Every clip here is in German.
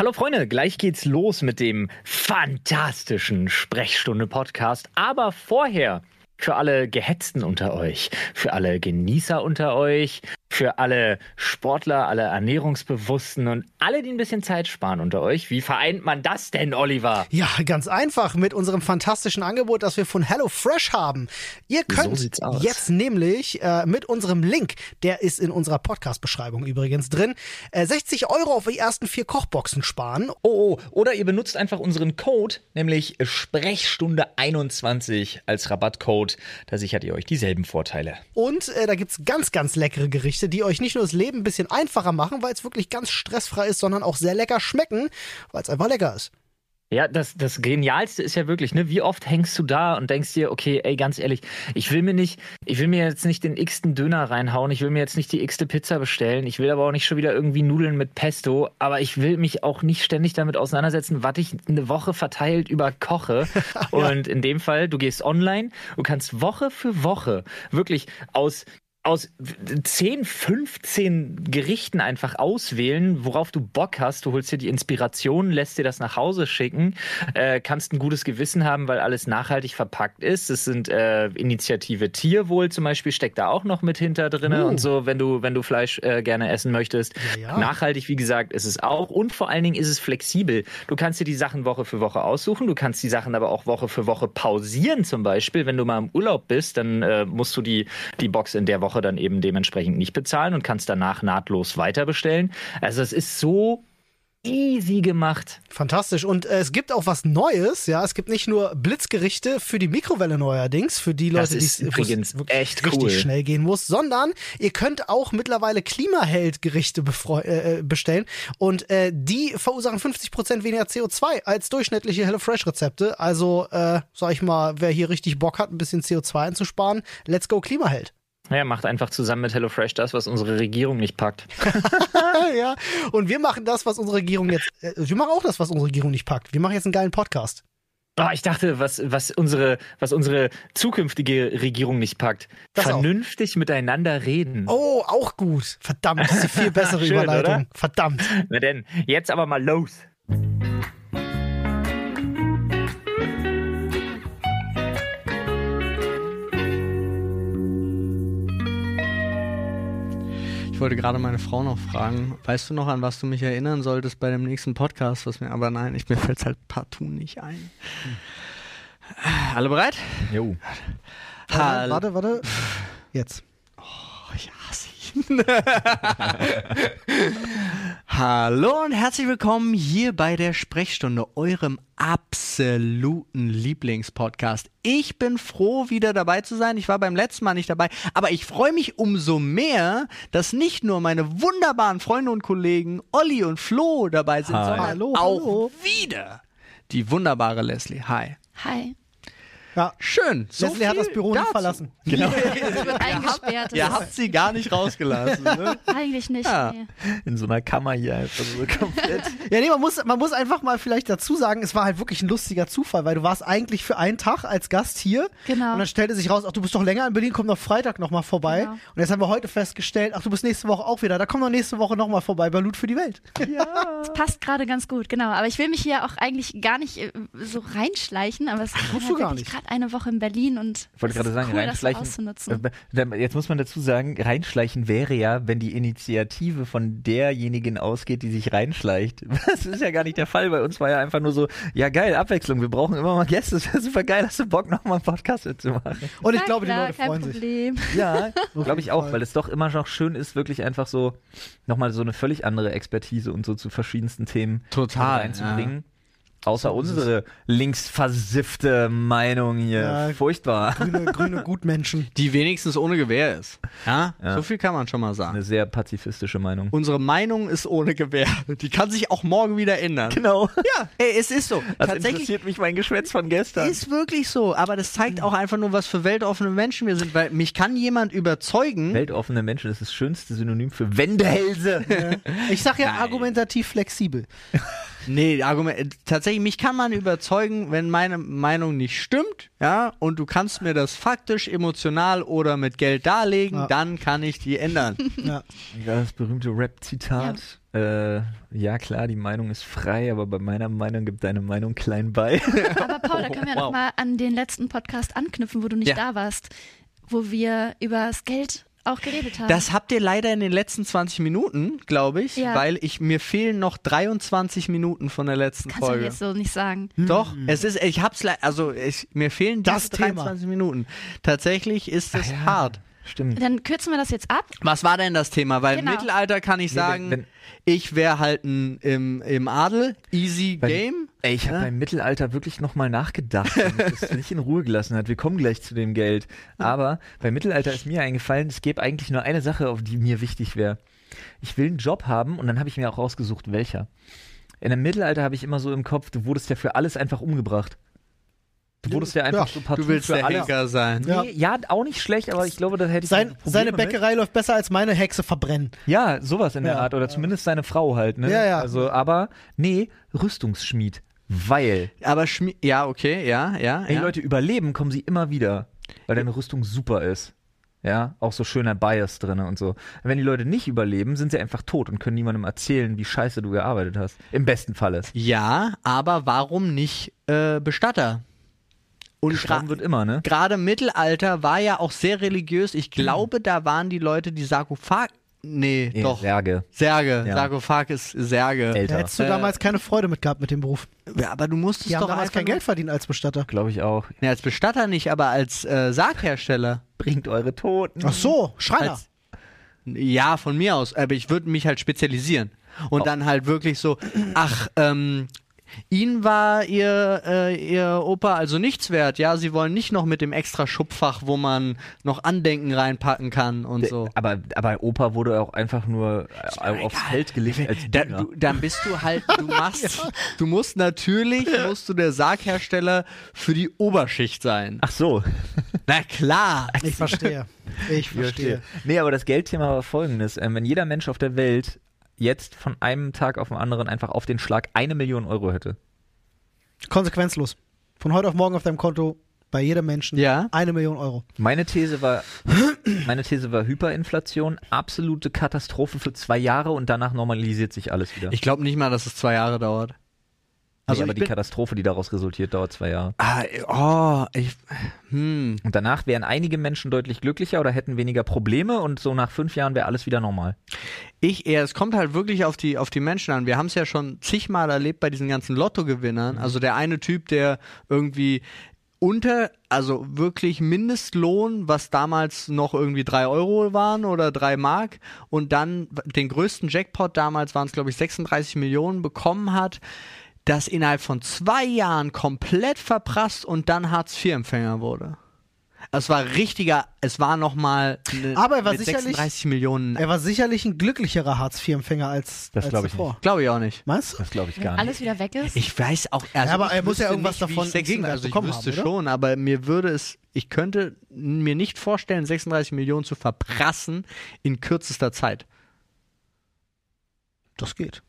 Hallo Freunde, gleich geht's los mit dem fantastischen Sprechstunde-Podcast. Aber vorher für alle Gehetzten unter euch, für alle Genießer unter euch, für alle Sportler, alle Ernährungsbewussten und alle, die ein bisschen Zeit sparen unter euch. Wie vereint man das denn, Oliver? Ja, ganz einfach mit unserem fantastischen Angebot, das wir von HelloFresh haben. Ihr könnt so jetzt nämlich äh, mit unserem Link, der ist in unserer Podcast-Beschreibung übrigens drin, äh, 60 Euro auf die ersten vier Kochboxen sparen. Oh, oh, oder ihr benutzt einfach unseren Code, nämlich Sprechstunde 21 als Rabattcode. Da sichert ihr euch dieselben Vorteile. Und äh, da gibt's ganz, ganz leckere Gerichte Gerichte, die euch nicht nur das Leben ein bisschen einfacher machen, weil es wirklich ganz stressfrei ist, sondern auch sehr lecker schmecken, weil es einfach lecker ist. Ja, das, das Genialste ist ja wirklich, ne, wie oft hängst du da und denkst dir, okay, ey, ganz ehrlich, ich will mir nicht, ich will mir jetzt nicht den x-ten Döner reinhauen, ich will mir jetzt nicht die x-te Pizza bestellen, ich will aber auch nicht schon wieder irgendwie Nudeln mit Pesto, aber ich will mich auch nicht ständig damit auseinandersetzen, was ich eine Woche verteilt über koche. ja. Und in dem Fall, du gehst online, du kannst Woche für Woche wirklich aus aus 10, 15 Gerichten einfach auswählen, worauf du Bock hast. Du holst dir die Inspiration, lässt dir das nach Hause schicken, äh, kannst ein gutes Gewissen haben, weil alles nachhaltig verpackt ist. Es sind äh, Initiative Tierwohl zum Beispiel, steckt da auch noch mit hinter drin uh. und so, wenn du, wenn du Fleisch äh, gerne essen möchtest. Ja, ja. Nachhaltig, wie gesagt, ist es auch und vor allen Dingen ist es flexibel. Du kannst dir die Sachen Woche für Woche aussuchen, du kannst die Sachen aber auch Woche für Woche pausieren zum Beispiel. Wenn du mal im Urlaub bist, dann äh, musst du die, die Box in der Woche Woche dann eben dementsprechend nicht bezahlen und kannst danach nahtlos weiter bestellen. Also es ist so easy gemacht. Fantastisch. Und äh, es gibt auch was Neues, ja. Es gibt nicht nur Blitzgerichte für die Mikrowelle neuerdings, für die Leute, die es übrigens echt richtig cool. schnell gehen muss, sondern ihr könnt auch mittlerweile Klimaheld-Gerichte äh, äh, bestellen und äh, die verursachen 50% weniger CO2 als durchschnittliche HelloFresh-Rezepte. Also, äh, sag ich mal, wer hier richtig Bock hat, ein bisschen CO2 einzusparen, let's go Klimaheld. Naja, macht einfach zusammen mit HelloFresh das, was unsere Regierung nicht packt. ja, und wir machen das, was unsere Regierung jetzt. Äh, wir machen auch das, was unsere Regierung nicht packt. Wir machen jetzt einen geilen Podcast. Oh, ich dachte, was, was, unsere, was unsere zukünftige Regierung nicht packt. Das Vernünftig auch. miteinander reden. Oh, auch gut. Verdammt, das ist die viel bessere Schön, Überleitung. Oder? Verdammt. Na denn, jetzt aber mal los. Ich wollte gerade meine Frau noch fragen, weißt du noch, an was du mich erinnern solltest bei dem nächsten Podcast? Was mir, aber nein, ich, mir fällt es halt partout nicht ein. Hm. Alle bereit? Jo. Warte, warte, warte. Jetzt. Oh, ich hasse ihn. Hallo und herzlich willkommen hier bei der Sprechstunde, eurem absoluten Lieblingspodcast. Ich bin froh, wieder dabei zu sein. Ich war beim letzten Mal nicht dabei, aber ich freue mich umso mehr, dass nicht nur meine wunderbaren Freunde und Kollegen Olli und Flo dabei sind, Hi. sondern hallo, auch hallo. wieder die wunderbare Leslie. Hi. Hi. Ja. Schön. So Leslie hat das Büro dazu. nicht verlassen. Genau. Sie wird eingesperrt. Ihr habt sie gar nicht rausgelassen. Ne? Eigentlich nicht. Ja. Nee. In so einer Kammer hier einfach so komplett. ja, nee, man muss, man muss einfach mal vielleicht dazu sagen, es war halt wirklich ein lustiger Zufall, weil du warst eigentlich für einen Tag als Gast hier. Genau. Und dann stellte sich raus, ach, du bist doch länger in Berlin, komm doch Freitag nochmal vorbei. Genau. Und jetzt haben wir heute festgestellt, ach, du bist nächste Woche auch wieder. Da komm doch nächste Woche nochmal vorbei bei Loot für die Welt. Ja. Das passt gerade ganz gut, genau. Aber ich will mich hier auch eigentlich gar nicht äh, so reinschleichen, aber es ist halt wirklich gerade eine Woche in Berlin und wollte gerade sagen, cool, reinschleichen. Äh, jetzt muss man dazu sagen, reinschleichen wäre ja, wenn die Initiative von derjenigen ausgeht, die sich reinschleicht. Das ist ja gar nicht der Fall. Bei uns war ja einfach nur so, ja geil, Abwechslung. Wir brauchen immer mal Gäste. Das wäre super geil. Hast du Bock, nochmal einen Podcast zu machen? Und ich Na glaube, klar, die Leute freuen Problem. sich. Ja, glaube ich auch, weil es doch immer noch schön ist, wirklich einfach so nochmal so eine völlig andere Expertise und so zu verschiedensten Themen Total reinzubringen. Ja. Außer unsere linksversiffte Meinung hier. Ja, Furchtbar. Grüne, grüne Gutmenschen. Die wenigstens ohne Gewehr ist. Ja? Ja. So viel kann man schon mal sagen. Eine sehr pazifistische Meinung. Unsere Meinung ist ohne Gewehr. Die kann sich auch morgen wieder ändern. Genau. Ja, ey, es ist so. Das Tatsächlich interessiert mich mein Geschwätz von gestern. ist wirklich so. Aber das zeigt auch einfach nur, was für weltoffene Menschen wir sind. Weil mich kann jemand überzeugen. Weltoffene Menschen, das ist das schönste Synonym für Wendehälse. Ich sag ja Nein. argumentativ flexibel. Nee, Argument, äh, tatsächlich, mich kann man überzeugen, wenn meine Meinung nicht stimmt, ja, und du kannst mir das faktisch, emotional oder mit Geld darlegen, Ja. dann kann ich die ändern. Ja. Ja, das berühmte Rap-Zitat. Äh, ja, klar, die Meinung ist frei, aber bei meiner Meinung gibt deine Meinung klein bei. Aber Paul, da können wir Wow. noch mal an den letzten Podcast anknüpfen, wo du nicht Ja. da warst, wo wir über das Geld auch geredet haben. Das habt ihr leider in den letzten 20 Minuten, glaube ich, Ja. weil ich mir fehlen noch 23 Minuten von der letzten kannst du Folge. jetzt so nicht sagen. Doch, es ist, ich hab's, also ich, mir fehlen Das diese Thema. 23 Minuten. Tatsächlich ist es ja. hart. Stimmt. Dann kürzen wir das jetzt ab. Was war denn das Thema? Weil Genau. im Mittelalter kann ich Nee, wenn- sagen, wenn- ich wäre halt ein, im, im Adel, easy Beim- game. Ey, ich habe Ja. beim Mittelalter wirklich nochmal nachgedacht, damit das nicht in Ruhe gelassen hat. Wir kommen gleich zu dem Geld. Aber beim Mittelalter ist mir eingefallen, es gäbe eigentlich nur eine Sache, auf die mir wichtig wäre. Ich will einen Job haben und dann habe ich mir auch rausgesucht, welcher. In dem Mittelalter habe ich immer so im Kopf, du wurdest ja für alles einfach umgebracht. Du wurdest ja einfach Ja, so partout Du willst für der alles. Henker sein. Ja. Nee, ja, auch nicht schlecht, aber ich glaube, da hätte ich Sein, seine mit. Bäckerei läuft besser als meine Hexe verbrennen. Ja, sowas in der Ja. Art. Oder zumindest seine Frau halt, ne? Ja, ja. Also, aber, nee, Rüstungsschmied. Weil, Aber Schmi ja, okay, ja, ja. ey ja. Leute, überleben kommen sie immer wieder. Weil deine Rüstung super ist. Ja, auch so schöner Bias drin und so. Wenn die Leute nicht überleben, sind sie einfach tot und können niemandem erzählen, wie scheiße du gearbeitet hast. Im besten Falle. Ja, aber warum nicht äh, Bestatter? Und gra- wird immer, ne? gerade Mittelalter war ja auch sehr religiös. Ich glaube, da waren die Leute, die Sarkophag. Nee, Nee, doch. Särge. Särge. Ja. Sarkophag ist Särge. Da Älter. hättest du Äh, damals keine Freude mit gehabt mit dem Beruf. Ja, aber du musstest Die haben doch damals einfach kein Geld verdient als Bestatter. Glaube ich auch. Nee, als Bestatter nicht, aber als äh, Sarghersteller. Bringt eure Toten. Ach so, Schreiner. Als, ja, von mir aus. Aber ich würde mich halt spezialisieren. Und Oh. dann halt wirklich so, ach, ähm, Ihnen war ihr, äh, ihr Opa also nichts wert, ja? Sie wollen nicht noch mit dem extra Schubfach, wo man noch Andenken reinpacken kann und so. Aber, aber Opa wurde auch einfach nur äh, aufs Feld gelegt als Da, du, dann bist du halt, du machst, du musst natürlich, musst du der Sarghersteller für die Oberschicht sein. Ach so. Na klar. Ich verstehe. Ich verstehe. Nee, aber das Geldthema war folgendes. Ähm, wenn jeder Mensch auf der Welt jetzt von einem Tag auf den anderen einfach auf den Schlag eine Million Euro hätte. Konsequenzlos. Von heute auf morgen auf deinem Konto bei jedem Menschen Ja. eine Million Euro. Meine These war, meine These war Hyperinflation, absolute Katastrophe für zwei Jahre und danach normalisiert sich alles wieder. Ich glaube nicht mal, dass es zwei Jahre dauert. Also Also aber die Katastrophe, die daraus resultiert, dauert zwei Jahre. ah, oh, ich, hm. Und danach wären einige Menschen deutlich glücklicher oder hätten weniger Probleme und so nach fünf Jahren wäre alles wieder normal. Ich eher, es kommt halt wirklich auf die, auf die Menschen an. Wir haben es ja schon zigmal erlebt bei diesen ganzen Lottogewinnern. Also der eine Typ, der irgendwie unter, also wirklich Mindestlohn, was damals noch irgendwie drei Euro waren oder drei Mark und dann den größten Jackpot damals waren es glaube ich 36 Millionen bekommen hat, das innerhalb von zwei Jahren komplett verprasst und dann Hartz-IV-Empfänger wurde. Es war richtiger, es war nochmal ne, Aber er war mit sicherlich- 36 Millionen Er war sicherlich ein glücklicherer Hartz-IV-Empfänger als, Das als glaub ich zuvor. Glaube ich auch nicht. Meinst du? Das glaube ich gar nicht. Alles wieder weg ist. Ich weiß auch, also Ja, aber er muss ja irgendwas nicht, davon ich 36, Gegenwert also ich wüsste haben, oder? schon, aber mir würde es, ich könnte mir nicht vorstellen, 36 Millionen zu verprassen in kürzester Zeit. Das geht.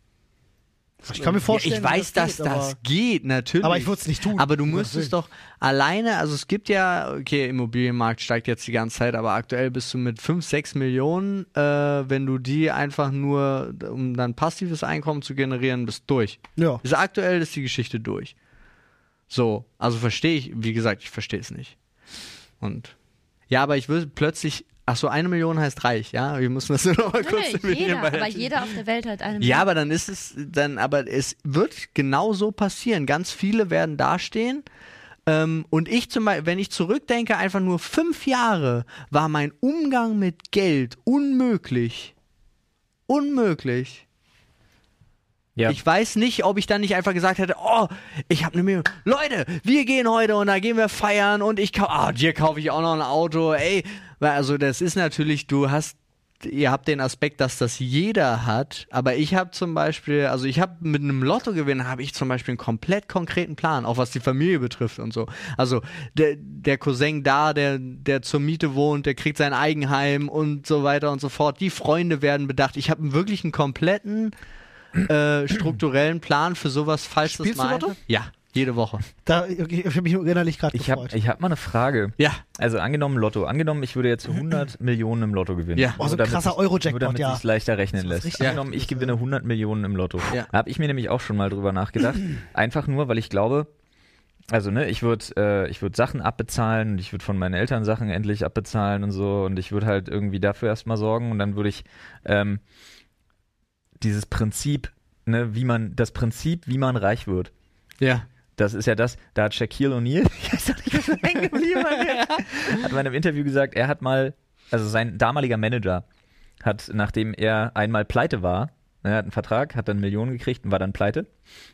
Ich kann mir vorstellen, ja, ich weiß, dass das, geht, das geht, natürlich. Aber ich würde es nicht tun. Aber du Um müsstest doch alleine, also es gibt ja, okay, Immobilienmarkt steigt jetzt die ganze Zeit, aber aktuell bist du mit 5, 6 Millionen, äh, wenn du die einfach nur, um dann passives Einkommen zu generieren, bist durch. Ja. Also aktuell ist die Geschichte durch. So, also verstehe ich, wie gesagt, ich verstehe es nicht. Und ja, aber ich würde plötzlich, ach so, eine Million heißt reich, ja? Wir müssen das nur noch mal kurz definieren, jeder, weil- aber jeder auf der Welt hat eine ja, aber dann ist es, dann, aber es wird genau so passieren. Ganz viele werden dastehen. Ähm, und ich zum Beispiel, wenn ich zurückdenke, einfach nur fünf Jahre war mein Umgang mit Geld unmöglich. Unmöglich. Ja. Ich weiß nicht, ob ich dann nicht einfach gesagt hätte, oh, ich habe eine Million. Leute, wir gehen heute und da gehen wir feiern und ich kaufe, ah, dir kaufe ich auch noch ein Auto, ey. Also das ist natürlich, du hast, ihr habt den Aspekt, dass das jeder hat, aber ich habe zum Beispiel, also ich habe mit einem Lottogewinn habe ich zum Beispiel einen komplett konkreten Plan, auch was die Familie betrifft und so. Also der, der Cousin da, der, der zur Miete wohnt, der kriegt sein Eigenheim und so weiter und so fort. Die Freunde werden bedacht. Ich habe wirklich einen kompletten äh, strukturellen Plan für sowas, falls Spielst das du mal. Lotto? Ja, jede Woche. Da, okay, ich habe mich innerlich gerade Ich habe gefreut. ich hab mal eine Frage. Ja. Also angenommen Lotto. Angenommen, ich würde jetzt 100 Millionen im Lotto gewinnen. Ja. Oh, so ein krasser sich- Euro-Jackpot, Nur damit ja. sich's leichter rechnen lässt. richtig Angenommen, ich gewinne 100 Millionen im Lotto. Ja. Da habe ich mir nämlich auch schon mal drüber nachgedacht. Einfach nur, weil ich glaube, also ne, ich würde äh, ich würd Sachen abbezahlen und ich würde von meinen Eltern Sachen endlich abbezahlen und so und ich würde halt irgendwie dafür erstmal sorgen und dann würde ich ähm, dieses Prinzip, ne, wie man, das Prinzip, wie man reich wird. Ja. Das ist ja das, da hat Shaquille O'Neal, ich weiß nicht, was er hängen geblieben hat, in einem Interview gesagt, er hat mal, also sein damaliger Manager hat, nachdem er einmal pleite war, er hat einen Vertrag, hat dann Millionen gekriegt und war dann pleite,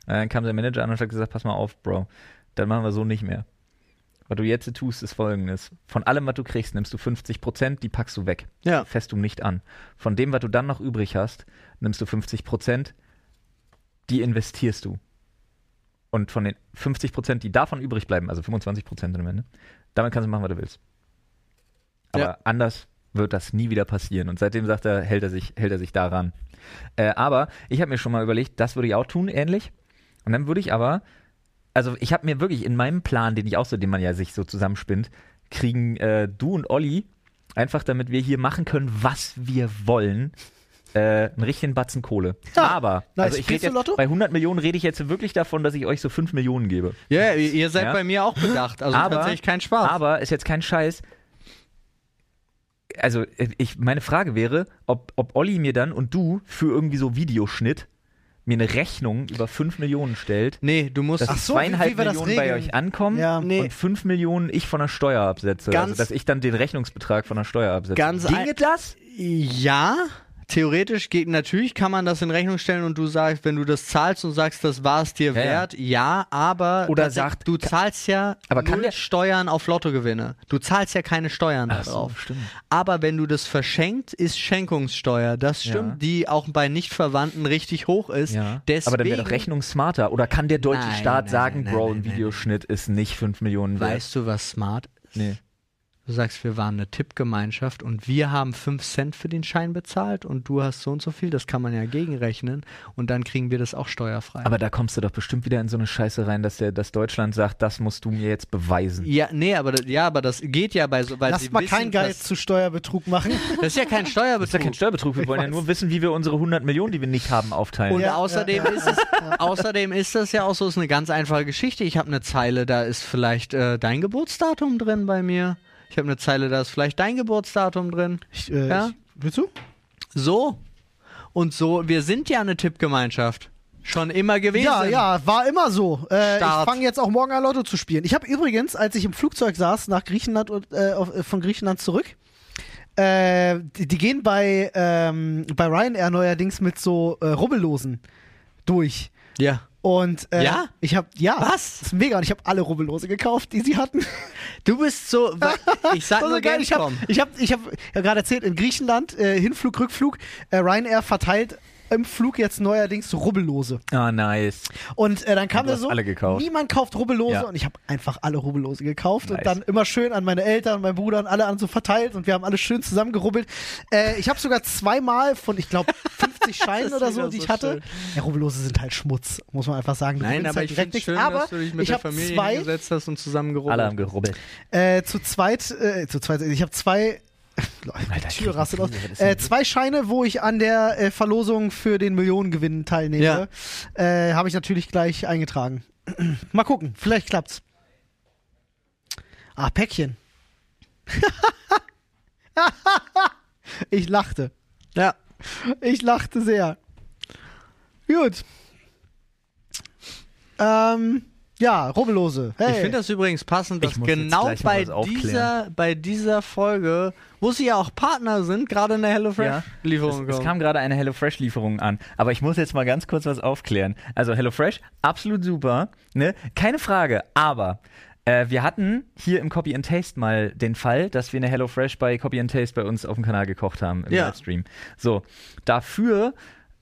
dann kam sein Manager an und hat gesagt, pass mal auf, Bro, dann machen wir so nicht mehr. Was du jetzt tust, ist folgendes. Von allem, was du kriegst, nimmst du 50 Prozent, die packst du weg. Ja. Fässt du nicht an. Von dem, was du dann noch übrig hast, nimmst du 50 Prozent, die investierst du. Und von den 50 Prozent, die davon übrig bleiben, also 25 Prozent am Ende, damit kannst du machen, was du willst. Aber Ja. anders wird das nie wieder passieren. Und seitdem sagt er, hält er sich, hält er sich daran. Äh, aber ich habe mir schon mal überlegt, das würde ich auch tun, ähnlich. Und dann würde ich aber, also ich habe mir wirklich in meinem Plan, den ich auch so, den man ja sich so zusammenspinnt, kriegen äh, du und Olli einfach, damit wir hier machen können, was wir wollen, äh, einen richtigen Batzen Kohle. Ja, aber nice. also ich rede jetzt, bei 100 Millionen rede ich jetzt wirklich davon, dass ich euch so 5 Millionen gebe. Ja, ihr, ihr seid Ja. bei mir auch bedacht. Also Aber- tatsächlich kein Spaß. Aber ist jetzt kein Scheiß. Also, ich, meine Frage wäre, ob, ob Olli mir dann und du für irgendwie so Videoschnitt mir eine Rechnung über 5 Millionen stellt, nee, du musst. dass Ach so, wie- zweieinhalb wie wir das Millionen bei euch ankommen Ja. Nee. und 5 Millionen ich von der Steuer absetze. Ganz- also, dass ich dann den Rechnungsbetrag von der Steuer absetze. Ganz Ginge das? Ja, theoretisch geht natürlich kann man das in Rechnung stellen und du sagst, wenn du das zahlst und sagst, das war es dir Ja, wert, ja, aber Oder sagt- du zahlst ja Aber kann der- Steuern auf Lottogewinne. Du zahlst ja keine Steuern Ach so, darauf. stimmt. Aber wenn du das verschenkt, ist Schenkungssteuer. Das stimmt, Ja. die auch bei Nichtverwandten richtig hoch ist. Ja. Deswegen, Aber dann wäre doch Rechnung smarter. Oder kann der deutsche Nein, Staat nein, sagen, nein, Bro, ein Videoschnitt ist nicht 5 Millionen wert? weißt du, was smart ist? Nee. Du sagst, wir waren eine Tippgemeinschaft und wir haben 5 Cent für den Schein bezahlt und du hast so und so viel, das kann man ja gegenrechnen und dann kriegen wir das auch steuerfrei. Aber da kommst du doch bestimmt wieder in so eine Scheiße rein, dass, der, dass Deutschland sagt, das musst du mir jetzt beweisen. ja, nee, aber das, ja, aber das geht ja bei so, weil Lass sie mal wissen, kein Guide dass- zu Steuerbetrug machen. Das ist ja kein Das ist ja Steuerbetrug. kein Steuerbetrug, wir wollen ja nur wissen, wie wir unsere 100 Millionen, die wir nicht haben, aufteilen. Und Ja, außerdem, ja, Ist es, außerdem ist das ja auch so, ist eine ganz einfache Geschichte. Ich habe eine Zeile, da ist vielleicht äh, dein Geburtsdatum drin bei mir. Ich habe eine Zeile, da ist vielleicht dein Geburtsdatum drin. Ich, äh, Ja? ich, willst du? So. Und so, wir sind ja eine Tippgemeinschaft. Schon immer gewesen. Ja, ja, war immer so. Äh, ich fange jetzt auch morgen an, Lotto zu spielen. Ich habe übrigens, als ich im Flugzeug saß, nach Griechenland und äh, äh, von Griechenland zurück, äh, die, die gehen bei, ähm, bei Ryanair neuerdings mit so äh, Rubbellosen durch. Ja. Und äh, Ja? ich habe ja, Was? Das ist mega und ich habe alle Rubbellose gekauft, die sie hatten. Du bist so, ich sag Das nur geil. Ich habe ich hab, ich hab, ja gerade erzählt, in Griechenland, äh, Hinflug, Rückflug, äh, Ryanair verteilt im Flug jetzt neuerdings Rubbellose. Ah, nice. Und äh, dann kam Und hast so, alle gekauft. niemand kauft Rubbellose Ja. und ich habe einfach alle Rubbellose gekauft Nice. und dann immer schön an meine Eltern und meinen Bruder und alle an so verteilt und wir haben alles schön zusammengerubbelt. Äh, ich habe sogar zweimal von, ich glaube, 50 Scheinen oder so, die so ich hatte. schön. Ja, Rubbellose sind halt Schmutz, muss man einfach sagen. Du Nein, aber halt ich finde schön, aber dass du dich mit ich der habe Familie zwei, hingesetzt hast und zusammengerubbelt. Alle haben gerubbelt. äh, zu zweit, äh, zu zweit, ich habe zwei, Alter, Tür rastet aus. Äh, zwei Scheine, wo ich an der äh, Verlosung für den Millionengewinn teilnehme, äh, habe ich natürlich gleich eingetragen. Mal gucken, vielleicht klappt's. Ah, Päckchen. ich lachte. Ja. Ich lachte sehr. Gut. Ähm, ja, Rubbellose. Hey. Ich finde das übrigens passend, dass genau bei dieser, bei dieser Folge, wo sie ja auch Partner sind, gerade eine Ja, HelloFresh-Lieferung es, es kam gerade eine HelloFresh-Lieferung an. Aber ich muss jetzt mal ganz kurz was aufklären. Also HelloFresh, absolut super. Ne? Keine Frage. Aber äh, wir hatten hier im Copy and Taste mal den Fall, dass wir eine HelloFresh bei Copy and Taste bei uns auf dem Kanal gekocht haben im Ja. Livestream. So, dafür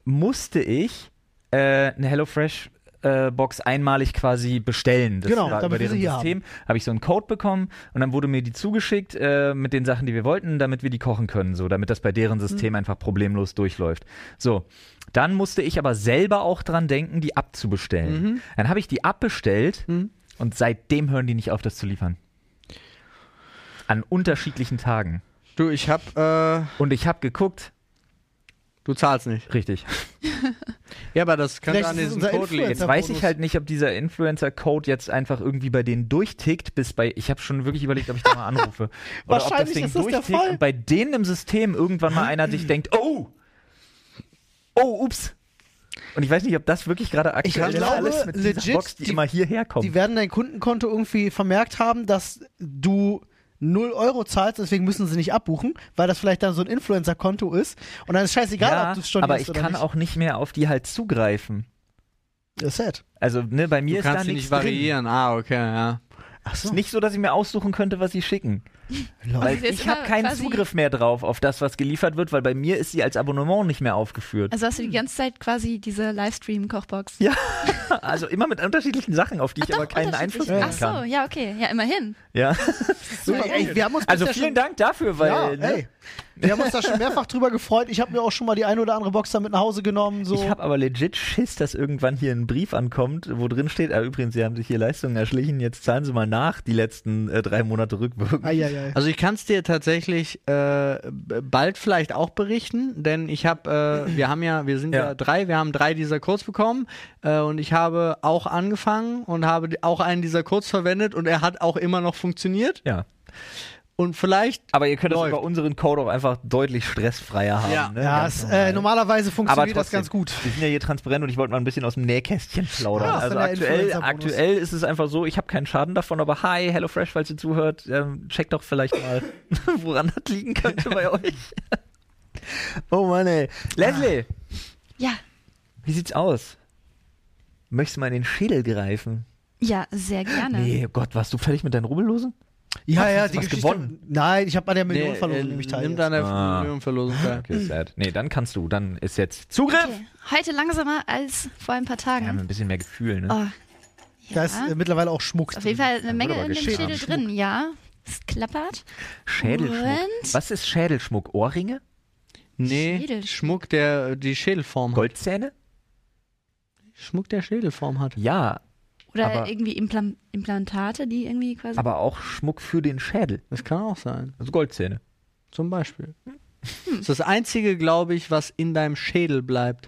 musste ich äh, eine HelloFresh Dropbox einmalig quasi bestellen. Das Genau, war damit über wir sie deren System. Habe ich so einen Code bekommen und dann wurde mir die zugeschickt äh, mit den Sachen, die wir wollten, damit wir die kochen können, so damit das bei deren System Mhm. einfach problemlos durchläuft. So, dann musste ich aber selber auch dran denken, die abzubestellen. Mhm. Dann habe ich die abbestellt und seitdem hören die nicht auf, das zu liefern. An unterschiedlichen Tagen. Du, ich hab, äh, Und ich habe geguckt, du zahlst nicht. richtig. Ja, aber das könnte Vielleicht an ist es diesem Code liegen. Jetzt weiß ich halt nicht, ob dieser Influencer-Code jetzt einfach irgendwie bei denen durchtickt, bis bei, ich habe schon wirklich überlegt, ob ich da mal anrufe. Oder ob das Wahrscheinlich Ding ist das der durchtickt Fall. und bei denen im System irgendwann mal einer sich denkt, oh, oh, ups. Und ich weiß nicht, ob das wirklich gerade aktuell ist, glaube, alles mit legit, Box, die, die- immer hierher kommt. Die werden dein Kundenkonto irgendwie vermerkt haben, dass du 0 Euro zahlst, deswegen müssen sie nicht abbuchen, weil das vielleicht dann so ein Influencer-Konto ist. Und dann ist scheißegal, ja, ob du es schon aber ich kann auch nicht mehr auf die halt zugreifen. Das ist sad. Also, ne, bei mir Du ist da kannst sie nichts nicht variieren. Ah, okay, ja. Ach drin. Ist nicht so, dass ich mir aussuchen könnte, was sie schicken. Weil Also ich habe keinen Zugriff mehr drauf auf das, was geliefert wird, weil bei mir ist sie als Abonnement nicht mehr aufgeführt. Also hast du die ganze Zeit quasi diese Livestream-Kochbox. Ja, also immer mit unterschiedlichen Sachen, auf die ich Ach aber doch, keinen unterschiedlich. Einfluss nehmen Ach so, kann. ja, okay. Ja, immerhin. Ja. Super, ey, wir haben uns Also vielen schon, Dank dafür, weil Ja, ne. Wir haben uns da schon mehrfach drüber gefreut. Ich habe mir auch schon mal die eine oder andere Box da mit nach Hause genommen. So. ich habe aber legit Schiss, dass irgendwann hier ein Brief ankommt, wo drin steht, ah, übrigens, Sie haben sich hier Leistungen erschlichen, jetzt zahlen Sie mal nach, die letzten äh, drei Monate rückwirkend. Also ich kann es dir tatsächlich äh, bald vielleicht auch berichten, denn ich habe, äh, wir haben ja, wir sind ja. Ja. drei, wir haben drei dieser Codes bekommen äh, und ich habe auch angefangen und habe auch einen dieser Codes verwendet und er hat auch immer noch funktioniert Ja. Und vielleicht Aber ihr könnt das Läuft. über unseren Code auch einfach deutlich stressfreier haben. Ja. ne? ja, Ganz es, normal. äh, normalerweise aber funktioniert das trotzdem, ganz gut. Wir sind ja hier transparent und ich wollte mal ein bisschen aus dem Nähkästchen plaudern. Ja, also aktuell, aktuell ist es einfach so, ich habe keinen Schaden davon, aber hi, HelloFresh, falls ihr zuhört, ähm, checkt doch vielleicht mal, woran das liegen könnte bei euch. oh Mann, ey. Leslie, Ja, wie sieht's aus? Möchtest du mal in den Schädel greifen? ja, sehr gerne. Nee, oh Gott, warst du fertig mit deinen Rubbellosen? Ja, ja, hast die Geschichte. gewonnen? Nein, ich habe bei der Nee, Millionenverlosung äh, nämlich teil. Nimmt an der Ah. Millionenverlosung teil. Okay, sad. Nee, dann kannst du, dann ist jetzt Zugriff. Okay. Heute langsamer als vor ein paar Wir haben Tagen. ein bisschen mehr Gefühl, ne? Oh, Da ist ja. äh, mittlerweile auch Schmuck. Auf jeden drin. Fall eine Menge in dem Schädel am drin, ja. Es klappert. Schädelschmuck. Und? Was ist Schädelschmuck? Ohrringe? Nee, Schädel- Schmuck, der die Schädelform hat. Goldzähne? Schmuck, der Schädelform hat. Ja, Oder Aber- irgendwie Implan Implantate, die irgendwie quasi. aber auch Schmuck für den Schädel. Das kann auch sein. Also Goldzähne. Zum Beispiel. Das ist das Einzige, glaube ich, was in deinem Schädel bleibt.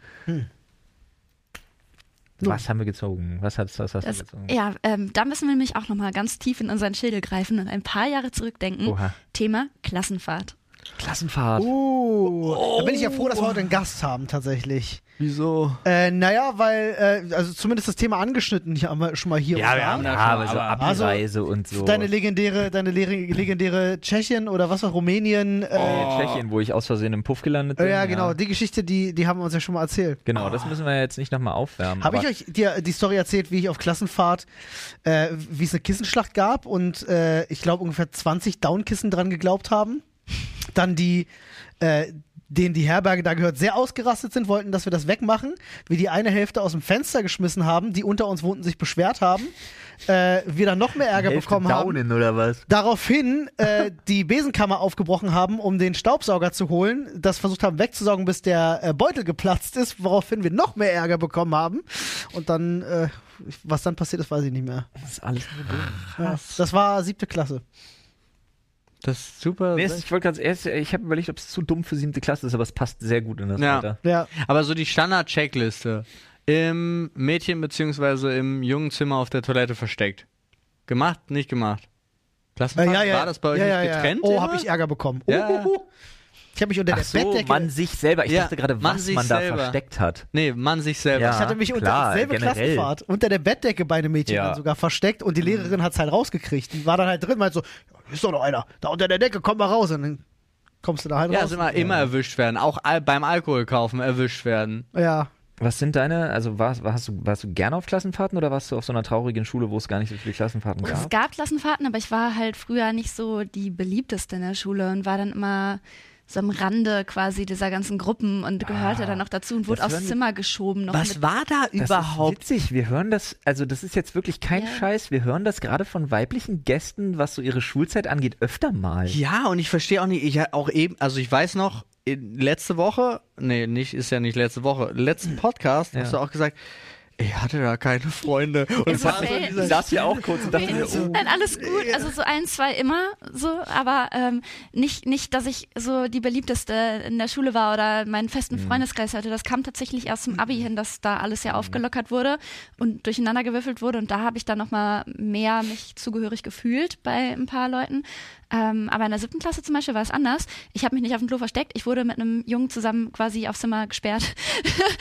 Was haben wir gezogen? Was hast das, du gezogen? ja, ähm, da müssen wir nämlich auch nochmal ganz tief in unseren Schädel greifen und ein paar Jahre zurückdenken. Oha. Thema Klassenfahrt. Klassenfahrt. Oh, da bin ich ja froh, dass wir heute einen Gast haben, tatsächlich. Wieso? Äh, naja, weil, äh, also zumindest das Thema angeschnitten hier haben wir schon mal hier Ja, und wir da. haben da Ja, schon, aber so aber- Abi-Reise und so. Deine legendäre, deine le- legendäre Tschechien oder was auch Rumänien. Äh, Nee, Tschechien, wo ich aus Versehen im Puff gelandet bin. ja, genau, die Geschichte, die, die haben wir uns ja schon mal erzählt. Genau, das müssen wir jetzt nicht nochmal aufwärmen. Habe ich euch dir die Story erzählt, wie ich auf Klassenfahrt, äh, wie es eine Kissenschlacht gab und äh, ich glaube ungefähr 20 Downkissen dran geglaubt haben. Dann die, äh, denen die Herberge da gehört, sehr ausgerastet sind, wollten, dass wir das wegmachen. Wir die eine Hälfte aus dem Fenster geschmissen haben, die unter uns wohnten, sich beschwert haben. Äh, wir dann noch mehr Ärger Hälfte bekommen haben. Daunen oder was? Daraufhin äh, die Besenkammer aufgebrochen haben, um den Staubsauger zu holen, das versucht haben wegzusaugen, bis der äh, Beutel geplatzt ist, woraufhin wir noch mehr Ärger bekommen haben. Und dann, äh, was dann passiert ist, weiß ich nicht mehr. Das ist alles nur dumm. Ja, das war siebte Klasse. Das ist super. Nee, es- ich wollte ganz erst, ich habe überlegt, ob es zu dumm für siebte Klasse ist, aber es passt sehr gut in das Ja. Alter. Ja, Aber so die Standard-Checkliste im Mädchen- bzw. im Jungenzimmer auf der Toilette versteckt. Gemacht, nicht gemacht. Klassenfahrt, Äh, ja, ja. war das bei euch ja, nicht ja, ja. getrennt? Oh, habe ich Ärger bekommen. Ja. Uhuhu. Ich habe mich unter Ach der so, Bettdecke. man sich selber. Ich Ja, dachte gerade, man was sich man da selber. versteckt hat. Nee, Mann sich selber. Ja. ich hatte mich unter selbe generell. Klassenfahrt unter der Bettdecke bei einem Mädchen Ja. dann sogar versteckt und die Lehrerin hat's halt rausgekriegt. Die war dann halt drin, meint so, ist doch noch einer, da unter der Decke, komm mal raus. Und dann kommst du da halt Ja, raus. also immer, immer erwischt werden. Auch al beim Alkohol kaufen erwischt werden. ja. Was sind deine, also warst, warst, du, warst du gerne auf Klassenfahrten oder warst du auf so einer traurigen Schule, wo es gar nicht so viele Klassenfahrten Es gab? gab Klassenfahrten, aber ich war halt früher nicht so die beliebteste in der Schule und war dann immer so am Rande quasi dieser ganzen Gruppen und gehörte dann noch dazu und wurde das aufs hören- Zimmer geschoben. Noch Was mit, war da Das überhaupt? ist witzig. Wir hören das, also das ist jetzt wirklich kein Ja. Scheiß. Wir hören das gerade von weiblichen Gästen, was so ihre Schulzeit angeht, öfter mal. Ja, und ich verstehe auch nicht, ich auch eben, also ich weiß noch, in, letzte Woche, nee, nicht, ist ja nicht letzte Woche, letzten Podcast Ja. hast du auch gesagt, ich hatte da keine Freunde. Und Ist es war dieser- Ich saß hier auch kurz und dachte mir, oh. Nein, alles gut. Also so ein, zwei immer so, aber ähm, nicht, nicht, dass ich so die beliebteste in der Schule war oder meinen festen Mhm. Freundeskreis hatte. Das kam tatsächlich erst zum Abi hin, dass da alles ja aufgelockert wurde und durcheinander gewürfelt wurde. Und da habe ich dann nochmal mehr mich zugehörig gefühlt bei ein paar Leuten. Ähm, aber in der siebten Klasse zum Beispiel war es anders. Ich habe mich nicht auf dem Klo versteckt. Ich wurde mit einem Jungen zusammen quasi aufs Zimmer gesperrt.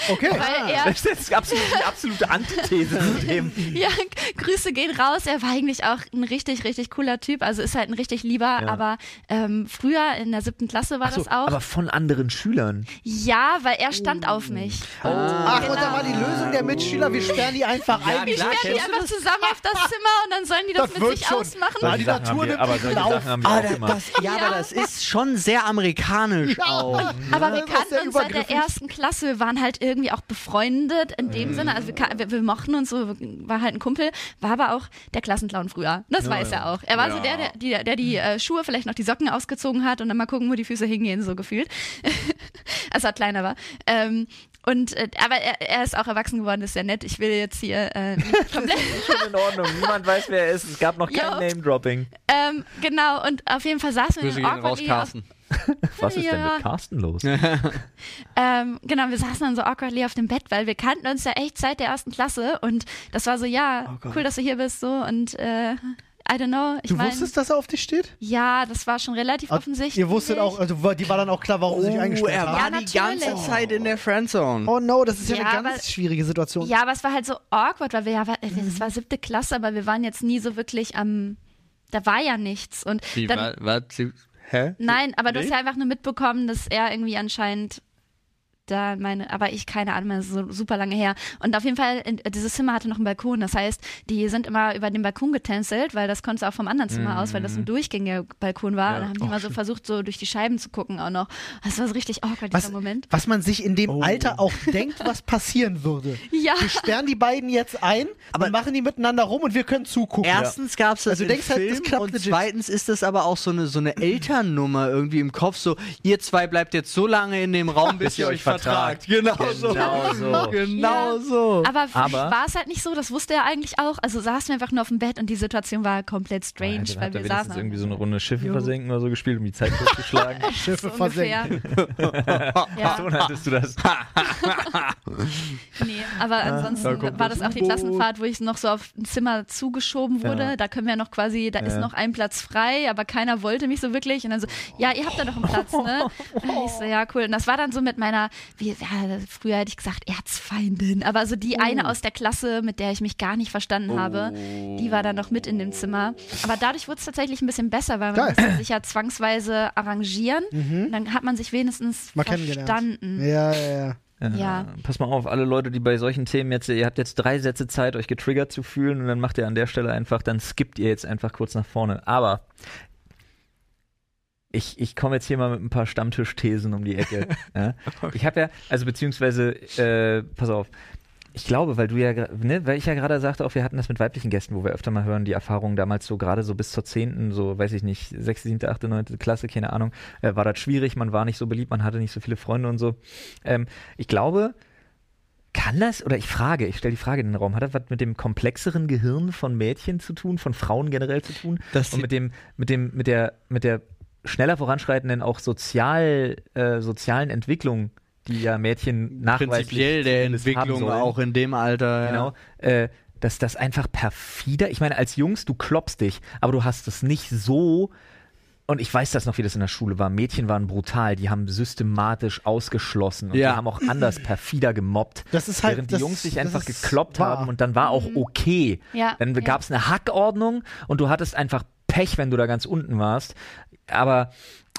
Okay. Weil er, Das ist absolut, die absolute Antithese zu dem. Ja, Grüße gehen raus. Er war eigentlich auch ein richtig, richtig cooler Typ. Also ist halt ein richtig lieber. Ja. Aber ähm, früher in der siebten Klasse war so, das auch. aber von anderen Schülern. ja, weil er stand auf mich. Ach, und da war die Lösung der Mitschüler, wir sperren die einfach ein. Wir sperren die einfach zusammen auf das Zimmer und dann sollen die das, Das mit sich schon. ausmachen. Ja, die Natur nimmt aber Lauf. Sachen haben wir Ah, auch da, gemacht. das, ja, aber das ist schon sehr amerikanisch auch. Aber wir kannten uns seit der ersten Klasse. Wir waren halt irgendwie auch befreundet in dem Sinne. Also wir, wir, wir mochten uns so, war halt ein Kumpel, war aber auch der Klassenclown früher. Das weiß er auch. Er war so der, der die, der die äh, Schuhe, vielleicht noch die Socken ausgezogen hat und dann mal gucken, wo die Füße hingehen, so gefühlt. Als er kleiner war. Ähm, und äh, aber er, er ist auch erwachsen geworden, ist sehr nett. Ich will jetzt hier äh, nicht komplett Schon in Ordnung. Niemand weiß, wer er ist. Es gab noch kein Jo. Name-Dropping. ähm, genau, und auf jeden Fall saßen wir gehen raus, Carsten. Was ist denn Ja. mit Carsten los? Ähm, genau, wir saßen dann so awkwardly auf dem Bett, weil wir kannten uns ja echt seit der ersten Klasse und das war so, ja, Oh cool, dass du hier bist, so und äh, I don't know. Ich Du mein, wusstest, dass er auf dich steht? ja, das war schon relativ Ah, offensichtlich. Ihr wusstet auch, also die war dann auch klar, warum sie sich Oh, eingesperrt er war Ja, die ganze natürlich. Zeit in der Friendzone. Oh no, das ist ja, Ja, eine ganz aber- schwierige Situation. Ja, aber es war halt so awkward, weil wir ja, Mhm. es war siebte Klasse, aber wir waren jetzt nie so wirklich am, da war ja nichts und Wie, dann, war, war, sie, hä? nein, aber du hast Nee? ja einfach nur mitbekommen, dass er irgendwie anscheinend da meine, aber ich keine Ahnung, das ist so super lange her. Und auf jeden Fall, in, dieses Zimmer hatte noch einen Balkon. Das heißt, die sind immer über den Balkon getänzelt, weil das konntest du auch vom anderen Zimmer aus, weil das ein durchgängiger Balkon war. Ja. Und dann haben die mal so versucht, so durch die Scheiben zu gucken auch noch. Das war so richtig awkward, Was, dieser Moment. was man sich in dem Oh. Alter auch denkt, was passieren würde. Ja. Wir sperren die beiden jetzt ein, aber machen die miteinander rum und wir können zugucken. Erstens gab es das Also du im denkst halt, das Film klappt und legit. zweitens ist das aber auch so eine, so eine Elternnummer irgendwie im Kopf, so ihr zwei bleibt jetzt so lange in dem Raum, bis ihr euch vertragt. Genau, so. Genau so. Genau Ja. so. Aber Aber- war es halt nicht so, das wusste er eigentlich auch. Also saßen wir einfach nur auf dem Bett und die Situation war komplett strange, Dann weil hat wir saßen. irgendwie so eine Runde Schiffe Jo. versenken oder so gespielt, um die Zeit totzuschlagen. Schiffe so versenken. Ja. So hattest du das. Nee, aber ansonsten da war das auch die. Klassenfahrt, wo ich noch so auf ein Zimmer zugeschoben wurde. Ja. Da können wir noch quasi, da ist Ja. noch ein Platz frei, aber keiner wollte mich so wirklich. Und dann so, ja, ihr habt da noch einen Platz, ne? Und ich so, ja, cool. Und das war dann so mit meiner, wie, ja, früher hätte ich gesagt, Erzfeindin, aber so die eine aus der Klasse, mit der ich mich gar nicht verstanden habe, die war dann noch mit in dem Zimmer. Aber dadurch wurde es tatsächlich ein bisschen besser, weil man Geil. musste sich ja zwangsweise arrangieren. Und dann hat man sich wenigstens Mal verstanden. Ja, ja, ja. Ja. Äh, Pass mal auf, alle Leute, die bei solchen Themen jetzt, ihr habt jetzt drei Sätze Zeit, euch getriggert zu fühlen und dann macht ihr an der Stelle einfach, dann skippt ihr jetzt einfach kurz nach vorne. Aber ich, ich komme jetzt hier mal mit ein paar Stammtischthesen um die Ecke. ja. Ich habe ja, also beziehungsweise, äh, pass auf, ich glaube, weil du ja, ne, weil ich ja gerade sagte, auch wir hatten das mit weiblichen Gästen, wo wir öfter mal hören, die Erfahrungen damals so gerade so bis zur 10., so weiß ich nicht, 6., 7., 8., 9. Klasse, keine Ahnung, äh, war das schwierig, man war nicht so beliebt, man hatte nicht so viele Freunde und so. Ähm, ich glaube, kann das, oder ich frage, ich stelle die Frage in den Raum, hat das was mit dem komplexeren Gehirn von Mädchen zu tun, von Frauen generell zu tun? Das und mit dem, mit dem, mit der, mit der schneller voranschreitenden auch sozial, äh, sozialen Entwicklung, die ja Mädchen nachweislich Prinzipiell der Entwicklung auch in dem Alter. Genau. Äh, dass das einfach perfider, ich meine, als Jungs, du kloppst dich, aber du hast es nicht so. Und ich weiß das noch, wie das in der Schule war. Mädchen waren brutal, die haben systematisch ausgeschlossen und Ja. die haben auch anders perfider gemobbt. Das ist halt- während die das- Jungs sich einfach gekloppt wahr. haben und dann war auch okay. Ja, Dann ja. gab es eine Hackordnung und du hattest einfach Pech, wenn du da ganz unten warst. Aber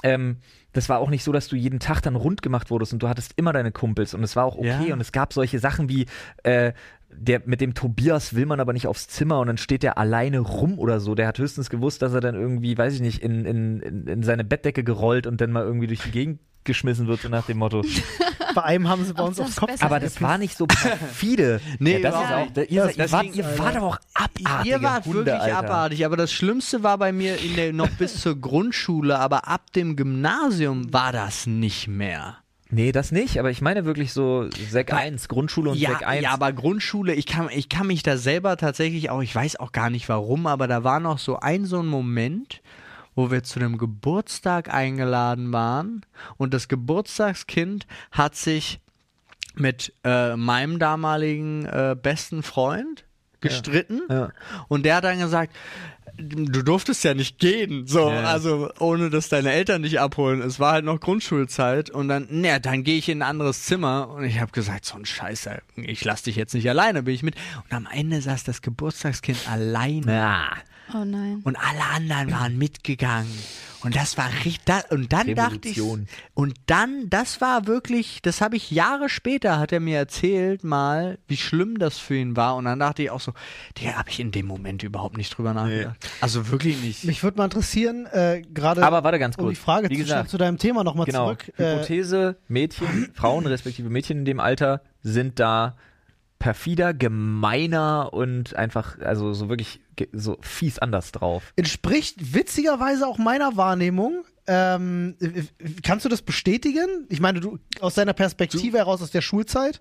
ähm, das war auch nicht so, dass du jeden Tag dann rund gemacht wurdest und du hattest immer deine Kumpels und es war auch okay Ja. und es gab solche Sachen wie äh, der, mit dem Tobias will man aber nicht aufs Zimmer und dann steht der alleine rum oder so. Der hat höchstens gewusst, dass er dann irgendwie, weiß ich nicht, in, in, in, in seine Bettdecke gerollt und dann mal irgendwie durch die Gegend geschmissen wird, so nach dem Motto. Bei einem haben sie bei uns das aufs Kopf. Aber das war nicht so perfide. Nee, ja, das ist auch, nicht. ihr, Das- ihr, wart, ihr wart aber auch abartige Ihr wart Hunde, wirklich Alter. abartig, aber das Schlimmste war bei mir in der, noch bis zur Grundschule, aber ab dem Gymnasium war das nicht mehr. Nee, das nicht, aber ich meine wirklich so Sek 1, Grundschule und ja, Sek 1. ja, aber Grundschule, ich kann, ich kann mich da selber tatsächlich auch, ich weiß auch gar nicht warum, aber da war noch so ein so ein Moment, wo wir zu einem Geburtstag eingeladen waren und das Geburtstagskind hat sich mit äh, meinem damaligen äh, besten Freund gestritten Ja. und der hat dann gesagt, du durftest ja nicht gehen, so, Ja. also ohne dass deine Eltern dich abholen. Es war halt noch Grundschulzeit und dann, naja, dann gehe ich in ein anderes Zimmer und ich habe gesagt, so ein Scheiße, ich lass dich jetzt nicht alleine, bin ich mit. Und am Ende saß das Geburtstagskind alleine Ja. Oh nein. und alle anderen waren mitgegangen. Und das war richtig, da, und dann dachte ich, Revolution. und dann, das war wirklich, das habe ich Jahre später, hat er mir erzählt mal, wie schlimm das für ihn war. Und dann dachte ich auch so, der habe ich in dem Moment überhaupt nicht drüber nachgedacht. Also wirklich nicht. Mich würde mal interessieren, äh, gerade Aber warte ganz um die kurz. Frage Wie gesagt, zu deinem Thema nochmal Genau. zurück. Äh, Hypothese, Mädchen, Frauen respektive Mädchen in dem Alter sind da perfider, gemeiner und einfach, also so wirklich so fies anders drauf. entspricht witzigerweise auch meiner Wahrnehmung. Ähm, äh, kannst du das bestätigen? Ich meine, du aus deiner Perspektive heraus aus der Schulzeit,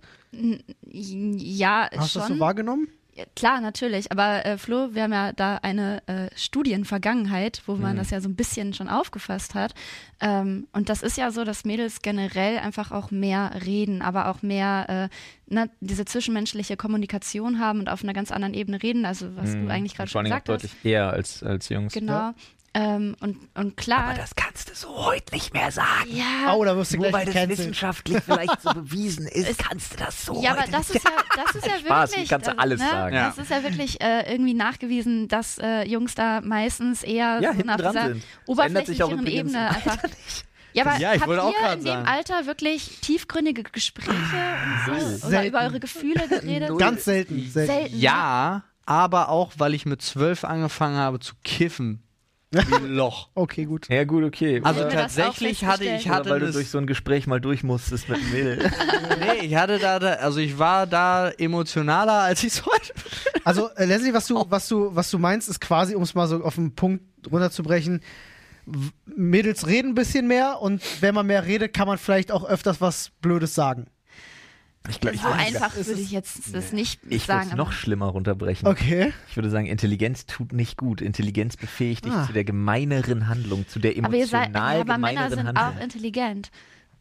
Ja, hast du das so wahrgenommen? Ja, Klar, natürlich. Aber äh, Flo, wir haben ja da eine äh, Studienvergangenheit, wo man das ja so ein bisschen schon aufgefasst hat. Ähm, und das ist ja so, dass Mädels generell einfach auch mehr reden, aber auch mehr äh, ne, diese zwischenmenschliche Kommunikation haben und auf einer ganz anderen Ebene reden. Also was du eigentlich gerade schon gesagt hast. deutlich eher als, als Jungs. Genau. Ähm, und, und klar. das kannst du so heute nicht mehr sagen. ja, Oh, da wirst du Nur gleich weil das wissenschaftlich vielleicht so bewiesen ist, kannst du das so Ja, aber heute das nicht ist ja, das ist ja Spaß, wirklich. wie kannst du äh, alles ne? sagen. Ja. Das ist ja wirklich äh, irgendwie nachgewiesen, dass äh, Jungs da meistens eher Ja, so nach dieser oberflächlicheren Ebene einfach. Ja, aber Ja, ich habt wollte auch ihr in dem sagen. Alter wirklich tiefgründige Gespräche und so, oder über eure Gefühle geredet? Ganz selten. selten. Selten. Ja, aber auch, weil ich mit zwölf angefangen habe zu kiffen. Wie ein Loch. Okay, gut. Ja, gut, okay. Also auch tatsächlich hatte ich hatte Oder weil du durch so ein Gespräch mal durch musstest mit Will. nee, ich hatte da, da also ich war da emotionaler als ich es heute. Also, äh, Leslie, was du, was du, was du meinst, ist quasi, um es mal so auf den Punkt runterzubrechen, Mädels reden ein bisschen mehr und wenn man mehr redet, kann man vielleicht auch öfters was Blödes sagen. Ich glaube, So einfach würde ich jetzt das nicht Ich würde sagen. es noch schlimmer runterbrechen. Okay. Ich würde sagen, Intelligenz tut nicht gut. Intelligenz befähigt dich Ah. zu der gemeineren Handlung, zu der aber ihr seid, emotional aber Männer gemeineren sind Handlung. auch intelligent.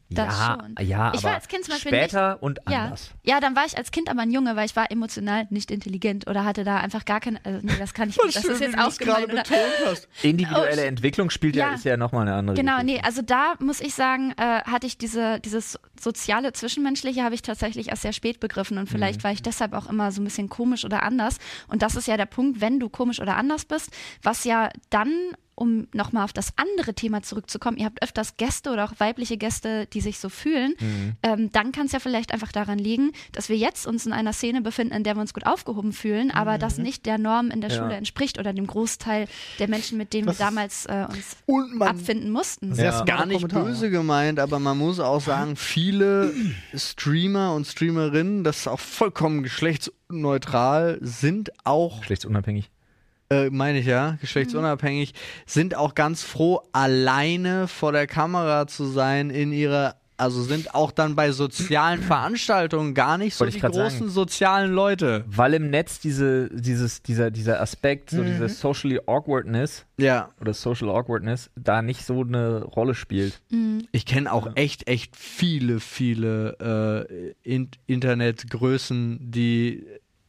Das ja, schon. ja, Ich aber war als Kind zum Beispiel später und Ja, anders. ja, dann war ich als Kind aber ein Junge, weil ich war emotional nicht intelligent oder hatte da einfach gar keine. Also nee, das kann ich nicht. Das ist jetzt auch gemein. Oder? Individuelle Oh, Entwicklung spielt ja, ja. ist ja nochmal eine andere Genau, Geschichte. nee, also da muss ich sagen, äh, hatte ich diese, dieses soziale Zwischenmenschliche habe ich tatsächlich erst sehr spät begriffen und vielleicht war ich deshalb auch immer so ein bisschen komisch oder anders. Und das ist ja der Punkt, wenn du komisch oder anders bist, was ja dann um nochmal auf das andere Thema zurückzukommen, ihr habt öfters Gäste oder auch weibliche Gäste, die sich so fühlen, ähm, dann kann es ja vielleicht einfach daran liegen, dass wir jetzt uns in einer Szene befinden, in der wir uns gut aufgehoben fühlen, aber das nicht der Norm in der Ja. Schule entspricht oder dem Großteil der Menschen, mit denen Das wir damals äh, uns Und man abfinden mussten. Sehr Ja. smarte gar nicht Kommentare. böse gemeint, aber man muss auch sagen, viele Streamer und Streamerinnen, das ist auch vollkommen geschlechtsneutral, sind auch, Geschlechtsunabhängig. Äh, meine ich ja, geschlechtsunabhängig, sind auch ganz froh, alleine vor der Kamera zu sein in ihrer also sind auch dann bei sozialen Veranstaltungen gar nicht so die großen sagen. sozialen Leute. Weil im Netz diese, dieses, dieser, dieser Aspekt, so diese socially awkwardness Ja, oder social awkwardness, da nicht so eine Rolle spielt. ich kenne auch echt, echt viele, viele äh, in Internetgrößen, die,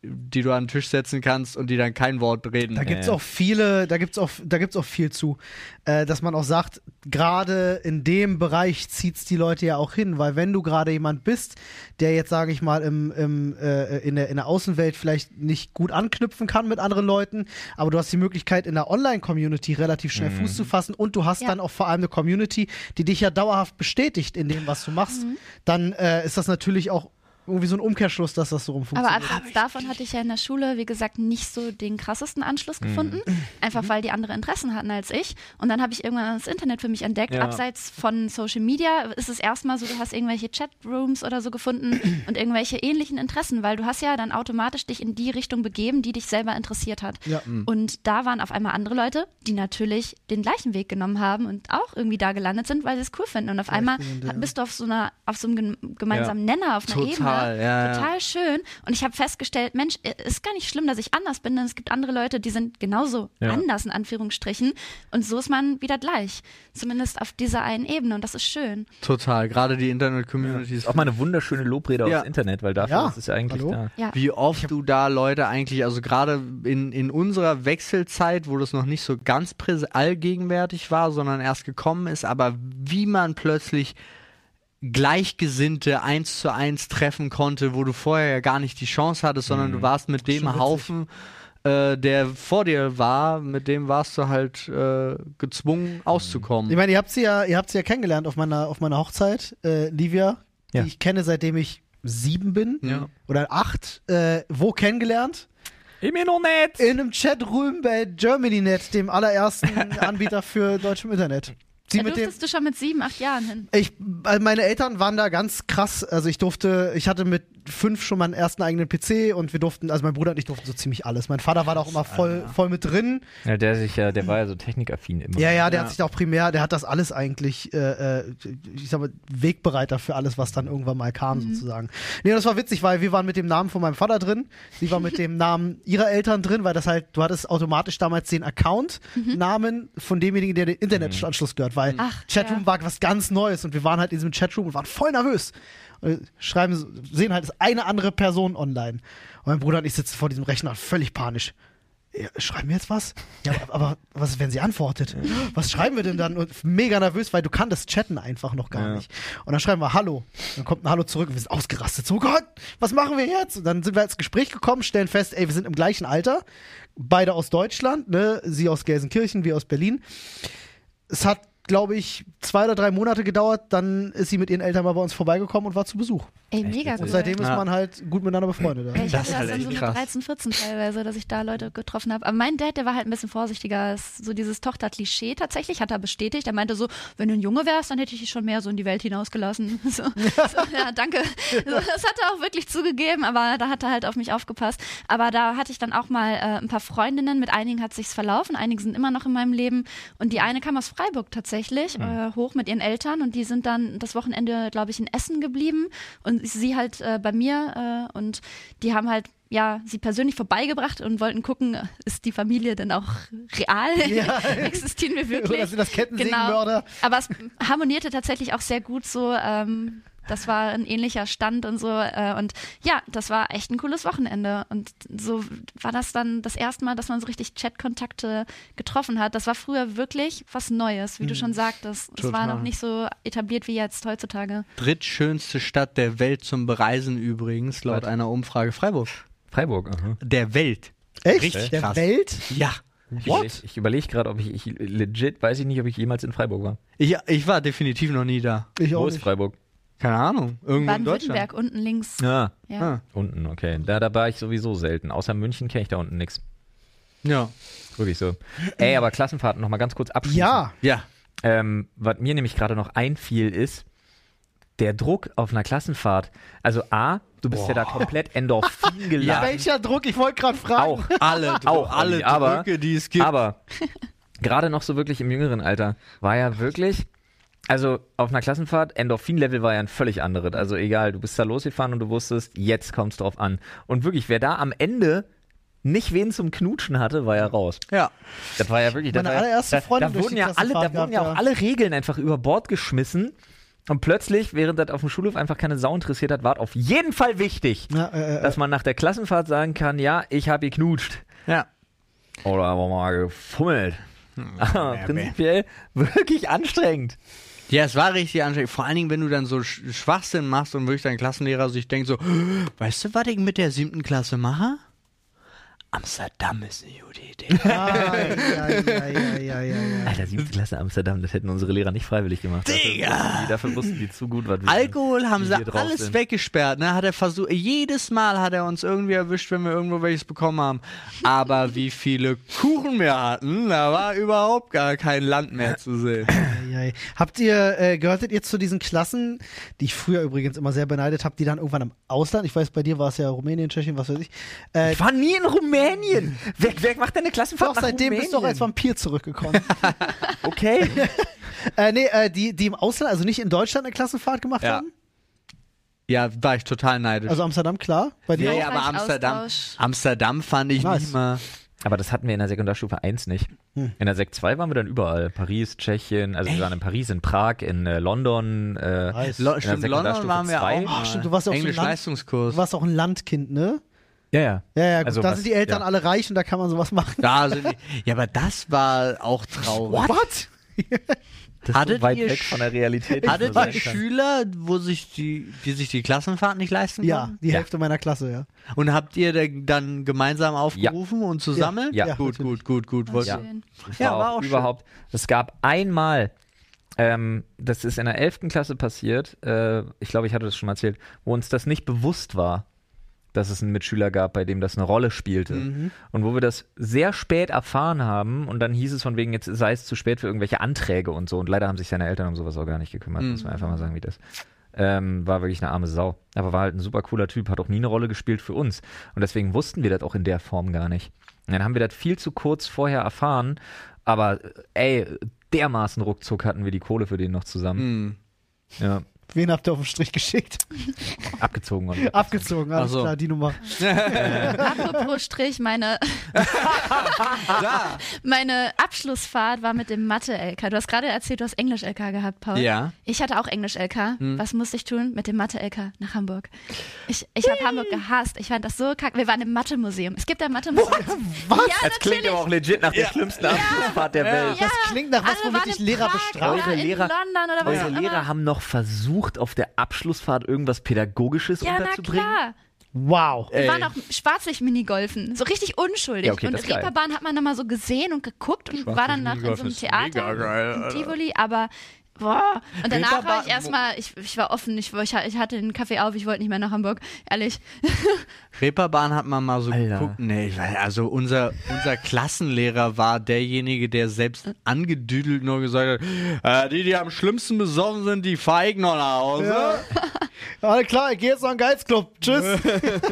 die du an den Tisch setzen kannst und die dann kein Wort reden. Da gibt's Ja. auch viele, da gibt's auch, da gibt's auch viel zu, äh, dass man auch sagt, gerade in dem Bereich zieht's die Leute ja auch hin, weil wenn du gerade jemand bist, der jetzt sage ich mal im, im äh, in der in der Außenwelt vielleicht nicht gut anknüpfen kann mit anderen Leuten, aber du hast die Möglichkeit in der Online-Community relativ schnell Fuß zu fassen und du hast Ja. dann auch vor allem eine Community, die dich ja dauerhaft bestätigt in dem, was du machst, dann äh, ist das natürlich auch irgendwie so ein Umkehrschluss, dass das so rum Aber abseits davon hatte ich ja in der Schule, wie gesagt, nicht so den krassesten Anschluss gefunden. Einfach weil die andere Interessen hatten als ich. Und dann habe ich irgendwann das Internet für mich entdeckt. Ja. Abseits von Social Media ist es erstmal so, du hast irgendwelche Chatrooms oder so gefunden und irgendwelche ähnlichen Interessen, weil du hast ja dann automatisch dich in die Richtung begeben, die dich selber interessiert hat. Ja. Und da waren auf einmal andere Leute, die natürlich den gleichen Weg genommen haben und auch irgendwie da gelandet sind, weil sie es cool finden. Und auf einmal Gleichgesinnte, ja. bist du auf so einer, auf so einem gem- gemeinsamen Nenner, auf einer Total, Ebene. Ja, ja. Total schön. Und ich habe festgestellt, Mensch, ist gar nicht schlimm, dass ich anders bin, denn es gibt andere Leute, die sind genauso Ja. anders, in Anführungsstrichen. Und so ist man wieder gleich. Zumindest auf dieser einen Ebene. Und das ist schön. Total. Gerade die Internet-Community ist auch mal eine wunderschöne Lobrede Ja. aufs Internet, weil dafür Ja. ist es ja eigentlich Hallo? da. Ja. Wie oft du da Leute eigentlich, also gerade in, in unserer Wechselzeit, wo das noch nicht so ganz präs- allgegenwärtig war, sondern erst gekommen ist, aber wie man plötzlich Gleichgesinnte eins zu eins treffen konnte, wo du vorher ja gar nicht die Chance hattest, sondern du warst mit dem. Haufen, äh, der vor dir war, mit dem warst du halt äh, gezwungen auszukommen. Ich meine, ihr habt sie ja, ihr habt sie ja kennengelernt auf meiner, auf meiner Hochzeit, äh, Livia, Ja. die ich kenne, seitdem ich sieben bin Ja. oder acht. Äh, wo kennengelernt? Noch nicht. In einem Chatroom bei GermanyNet, dem allerersten Anbieter für deutschem Internet. Sie Da durftest du schon mit sieben, acht Jahren hin. ich, meine Eltern waren da ganz krass. Also ich durfte, ich hatte mit fünf schon meinen ersten eigenen PC und wir durften, also mein Bruder und ich durften so ziemlich alles. Mein Vater war da auch immer voll, voll mit drin. Ja, der sich ja, der war ja so technikaffin immer. Ja, ja, der Ja. hat sich da auch primär, der hat das alles eigentlich, äh, äh, ich sag mal, Wegbereiter für alles, was dann irgendwann mal kam, sozusagen. Nee, das war witzig, weil wir waren mit dem Namen von meinem Vater drin, sie war mit dem Namen ihrer Eltern drin, weil das halt, du hattest automatisch damals den Account-Namen von demjenigen, der den Internetanschluss gehört, weil Ach, Chatroom ja. war was ganz Neues und wir waren halt in diesem Chatroom und waren voll nervös. Und schreiben, sehen halt, es ist eine andere Person online. Und mein Bruder und ich sitzen vor diesem Rechner völlig panisch. Ja, schreiben wir jetzt was? Ja, aber, was ist, wenn sie antwortet? Was schreiben wir denn dann? Und mega nervös, weil du kannst chatten einfach noch gar Ja. nicht. Und dann schreiben wir Hallo. Dann kommt ein Hallo zurück und wir sind ausgerastet. So, oh Gott, was machen wir jetzt? Und dann sind wir ins Gespräch gekommen, stellen fest, ey, wir sind im gleichen Alter. Beide aus Deutschland, ne? Sie aus Gelsenkirchen, wir aus Berlin. Es hat, glaube ich, zwei oder drei Monate gedauert. Dann ist sie mit ihren Eltern mal bei uns vorbeigekommen und war zu Besuch. Ey, mega Und cool. seitdem ist Ja. man halt gut miteinander befreundet. Ja, ich Das hatte ist halt das dann echt so mit krass. 13, 14 teilweise, dass ich da Leute getroffen habe. Aber mein Dad, der war halt ein bisschen vorsichtiger. So dieses Tochter-Klischee tatsächlich, hat er bestätigt. Er meinte so, wenn du ein Junge wärst, dann hätte ich dich schon mehr so in die Welt hinausgelassen. So, so, ja, danke. So, das hat er auch wirklich zugegeben, aber da hat er halt auf mich aufgepasst. Aber da hatte ich dann auch mal äh, ein paar Freundinnen. Mit einigen hat sich's verlaufen, einige sind immer noch in meinem Leben. Und die eine kam aus Freiburg tatsächlich, äh, hoch mit ihren Eltern. Und die sind dann das Wochenende, glaube ich, in Essen geblieben. Und sie halt äh, bei mir. Äh, und die haben halt ja, sie persönlich vorbeigebracht und wollten gucken, ist die Familie denn auch real? Ja. Existieren wir wirklich? Oder sind das Kettensägenmörder? Aber es harmonierte tatsächlich auch sehr gut so. Ähm, das war ein ähnlicher Stand und so. Äh, und ja, das war echt ein cooles Wochenende. Und so war das dann das erste Mal, dass man so richtig Chatkontakte getroffen hat. Das war früher wirklich was Neues, wie du schon sagtest. Es war noch nicht so etabliert wie jetzt heutzutage. Drittschönste Stadt der Welt zum Bereisen übrigens, laut Was? einer Umfrage Freiburg. Freiburg, aha. Der Welt. Echt? Richtig Der krass. Welt? Ja. Ich überlege ich überleg gerade, ob ich, ich legit, weiß ich nicht, ob ich jemals in Freiburg war. Ich, ich war definitiv noch nie da. Ich Wo auch ist nicht. Freiburg? Keine Ahnung. Irgendwo in Deutschland. Baden-Württemberg unten links. Ja. Ja. Ah, Unten, okay. Da, da war ich sowieso selten. Außer München kenne ich da unten nichts. ja. Wirklich so. Ey, aber Klassenfahrten noch mal ganz kurz abschließen. Ja. Ja. Ähm, was mir nämlich gerade noch einfiel, ist der Druck auf einer Klassenfahrt. Also A, du bist ja da komplett Endorphin Ja, geladen. welcher Druck? Ich wollte gerade fragen. Auch. Alle, Dro- Auch, alle Olli, aber- Drücke, die es gibt. Aber gerade noch so wirklich im jüngeren Alter war ja wirklich, also auf einer Klassenfahrt, Endorphin-Level war ja ein völlig anderes. Also egal, du bist da losgefahren und du wusstest, jetzt kommt es drauf an. Und wirklich, wer da am Ende nicht wen zum Knutschen hatte, war ja raus. ja. Das war ja wirklich. Meine war, allererste da, Freundin da durch wurden ja alle, da wurden ja auch gehabt, alle Regeln einfach über Bord geschmissen. Und plötzlich, während das auf dem Schulhof einfach keine Sau interessiert hat, war es auf jeden Fall wichtig, Ja, äh, äh, dass man nach der Klassenfahrt sagen kann, ja, ich habe geknutscht. Ja. Oder aber mal gefummelt. Aber nee, prinzipiell wirklich anstrengend. Ja, es war richtig anstrengend. Vor allen Dingen, wenn du dann so Sch- Schwachsinn machst und wirklich dein Klassenlehrer sich denkt so, weißt du, was ich mit der siebten Klasse mache? Amsterdam ist eine gute Idee. Ah, ja, ja, ja, ja, ja, ja. Alter, siebte Klasse Amsterdam, das hätten unsere Lehrer nicht freiwillig gemacht. Digga! Dafür wussten die, dafür wussten die zu gut, was wir Alkohol haben sie alles sind. weggesperrt, ne? Hat er versucht, jedes Mal hat er uns irgendwie erwischt, wenn wir irgendwo welches bekommen haben. Aber wie viele Kuchen wir hatten, da war überhaupt gar kein Land mehr zu sehen. Habt ihr, äh, gehörtet ihr zu diesen Klassen, die ich früher übrigens immer sehr beneidet habe, die dann irgendwann im Ausland, ich weiß, bei dir war es ja Rumänien, Tschechien, was weiß ich, äh, Ich war nie in Rumänien. Wer, wer macht denn eine Klassenfahrt doch, nach seitdem Rumänien? bist du auch als Vampir zurückgekommen. Okay. äh, nee, äh, die, die im Ausland, also nicht in Deutschland eine Klassenfahrt gemacht Ja. haben? Ja, war ich total neidisch. Also Amsterdam, klar. Bei dir ja, auch? ja, aber Amsterdam, Austausch. Amsterdam fand ich Nice. nicht mal. Aber das hatten wir in der Sekundarstufe 1 nicht. Hm. In der Sek 2 waren wir dann überall. Paris, Tschechien, also wir waren in Paris, in Prag, in äh, London. Äh, Nice. Lo der stimmt, London Sekundarstufe waren wir auch. Oh, stimmt, du warst auch so ein Land- Englisch-Leistungskurs. Du warst auch ein Landkind, ne? Ja, ja. Ja, ja, gut. Also da was- sind die Eltern ja. alle reich und da kann man sowas machen. Da sind die, ja, aber das war auch traurig. What? Das Hattet ist so weit ihr weg Sch- von der Realität. Hattet man ihr sagen kann. Schüler, wo sich die, die sich die Klassenfahrt nicht leisten Ja, konnten? die Hälfte meiner Klasse, ja. Und habt ihr da- dann gemeinsam aufgerufen und zusammen? Ja. Ja, gut, gut, gut, gut. Wollt- Ja. Schön. Das Ja, war, war auch auch schön. überhaupt. Es gab einmal, ähm, das ist in der 11. Klasse passiert, äh, ich glaube, ich hatte das schon mal erzählt, wo uns das nicht bewusst war, dass es einen Mitschüler gab, bei dem das eine Rolle spielte. Mhm. Und wo wir das sehr spät erfahren haben und dann hieß es von wegen, jetzt sei es zu spät für irgendwelche Anträge und so. Und leider haben sich seine Eltern um sowas auch gar nicht gekümmert, Mhm. muss man einfach mal sagen, wie das. Ähm, war wirklich eine arme Sau. Aber war halt ein super cooler Typ, hat auch nie eine Rolle gespielt für uns. Und deswegen wussten wir das auch in der Form gar nicht. Und dann haben wir das viel zu kurz vorher erfahren. Aber äh, ey, dermaßen ruckzuck hatten wir die Kohle für den noch zusammen. Hm. Ja, Wen habt ihr auf den Strich geschickt? abgezogen. Und Abgezogen, alles so. klar, die Nummer. Apropos Strich, meine, meine Abschlussfahrt war mit dem Mathe-LK. Du hast gerade erzählt, du hast Englisch-LK gehabt, Paul. Ja. Ich hatte auch Englisch-LK. Hm. Was musste ich tun? Mit dem Mathe-LK nach Hamburg. Ich, ich habe Hamburg gehasst. Ich fand das so kacke. Wir waren im Mathe-Museum. Es gibt ein Mathe-Museum. Was? Ja, das klingt natürlich. aber auch legit nach der schlimmsten Abschlussfahrt der Welt. Das klingt nach was, womit in Lehrer oder Eure in Lehrer- London oder was Eure auch immer. Lehrer haben noch versucht, auf der Abschlussfahrt irgendwas Pädagogisches ja, na unterzubringen. klar. Wow. Wir Ey. waren auch Schwarzlicht-Minigolfen. So richtig unschuldig. Ja, okay, und. Reeperbahn hat man dann mal so gesehen und geguckt und war dann nach in so einem Theater in Tivoli, aber boah. Und danach war ich erstmal, ich, ich war offen, ich, ich, ich hatte den Kaffee auf, ich wollte nicht mehr nach Hamburg, ehrlich. Reeperbahn hat man mal so Alter. geguckt. Nee, ich weiß- also unser, unser Klassenlehrer war derjenige, der selbst angedüdelt nur gesagt hat, äh, die, die am schlimmsten besoffen sind, die feigen noch nach Hause. Ja. Alles klar, ich gehe jetzt noch in den Geizclub. Tschüss.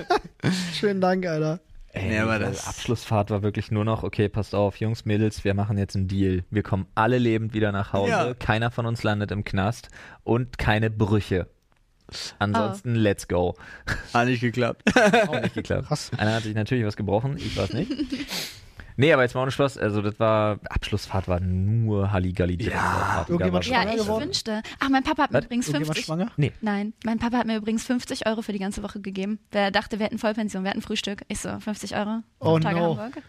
Schönen Dank, Alter. Ey, Nee, aber das- Abschlussfahrt war wirklich nur noch, okay, passt auf, Jungs, Mädels, wir machen jetzt einen Deal. Wir kommen alle lebend wieder nach Hause, Ja. keiner von uns landet im Knast und keine Brüche. Ansonsten, let's go. Hat nicht geklappt. Auch nicht geklappt. Krass. Einer hat sich natürlich was gebrochen, ich war es nicht. Nee, aber jetzt mal ohne Spaß, also das war, Abschlussfahrt war nur Halligalli. Ja. Irgendjemand war- Ja, Schwanger ich geworden? wünschte. Ach, mein Papa hat mir Was? übrigens Irgendjemand 50. schwanger? Nee, Nein, mein Papa hat mir übrigens 50 Euro für die ganze Woche gegeben. Der dachte, wir hätten Vollpension, wir hatten Frühstück. Ich so, 50 Euro. Oh Tage no. Hamburg.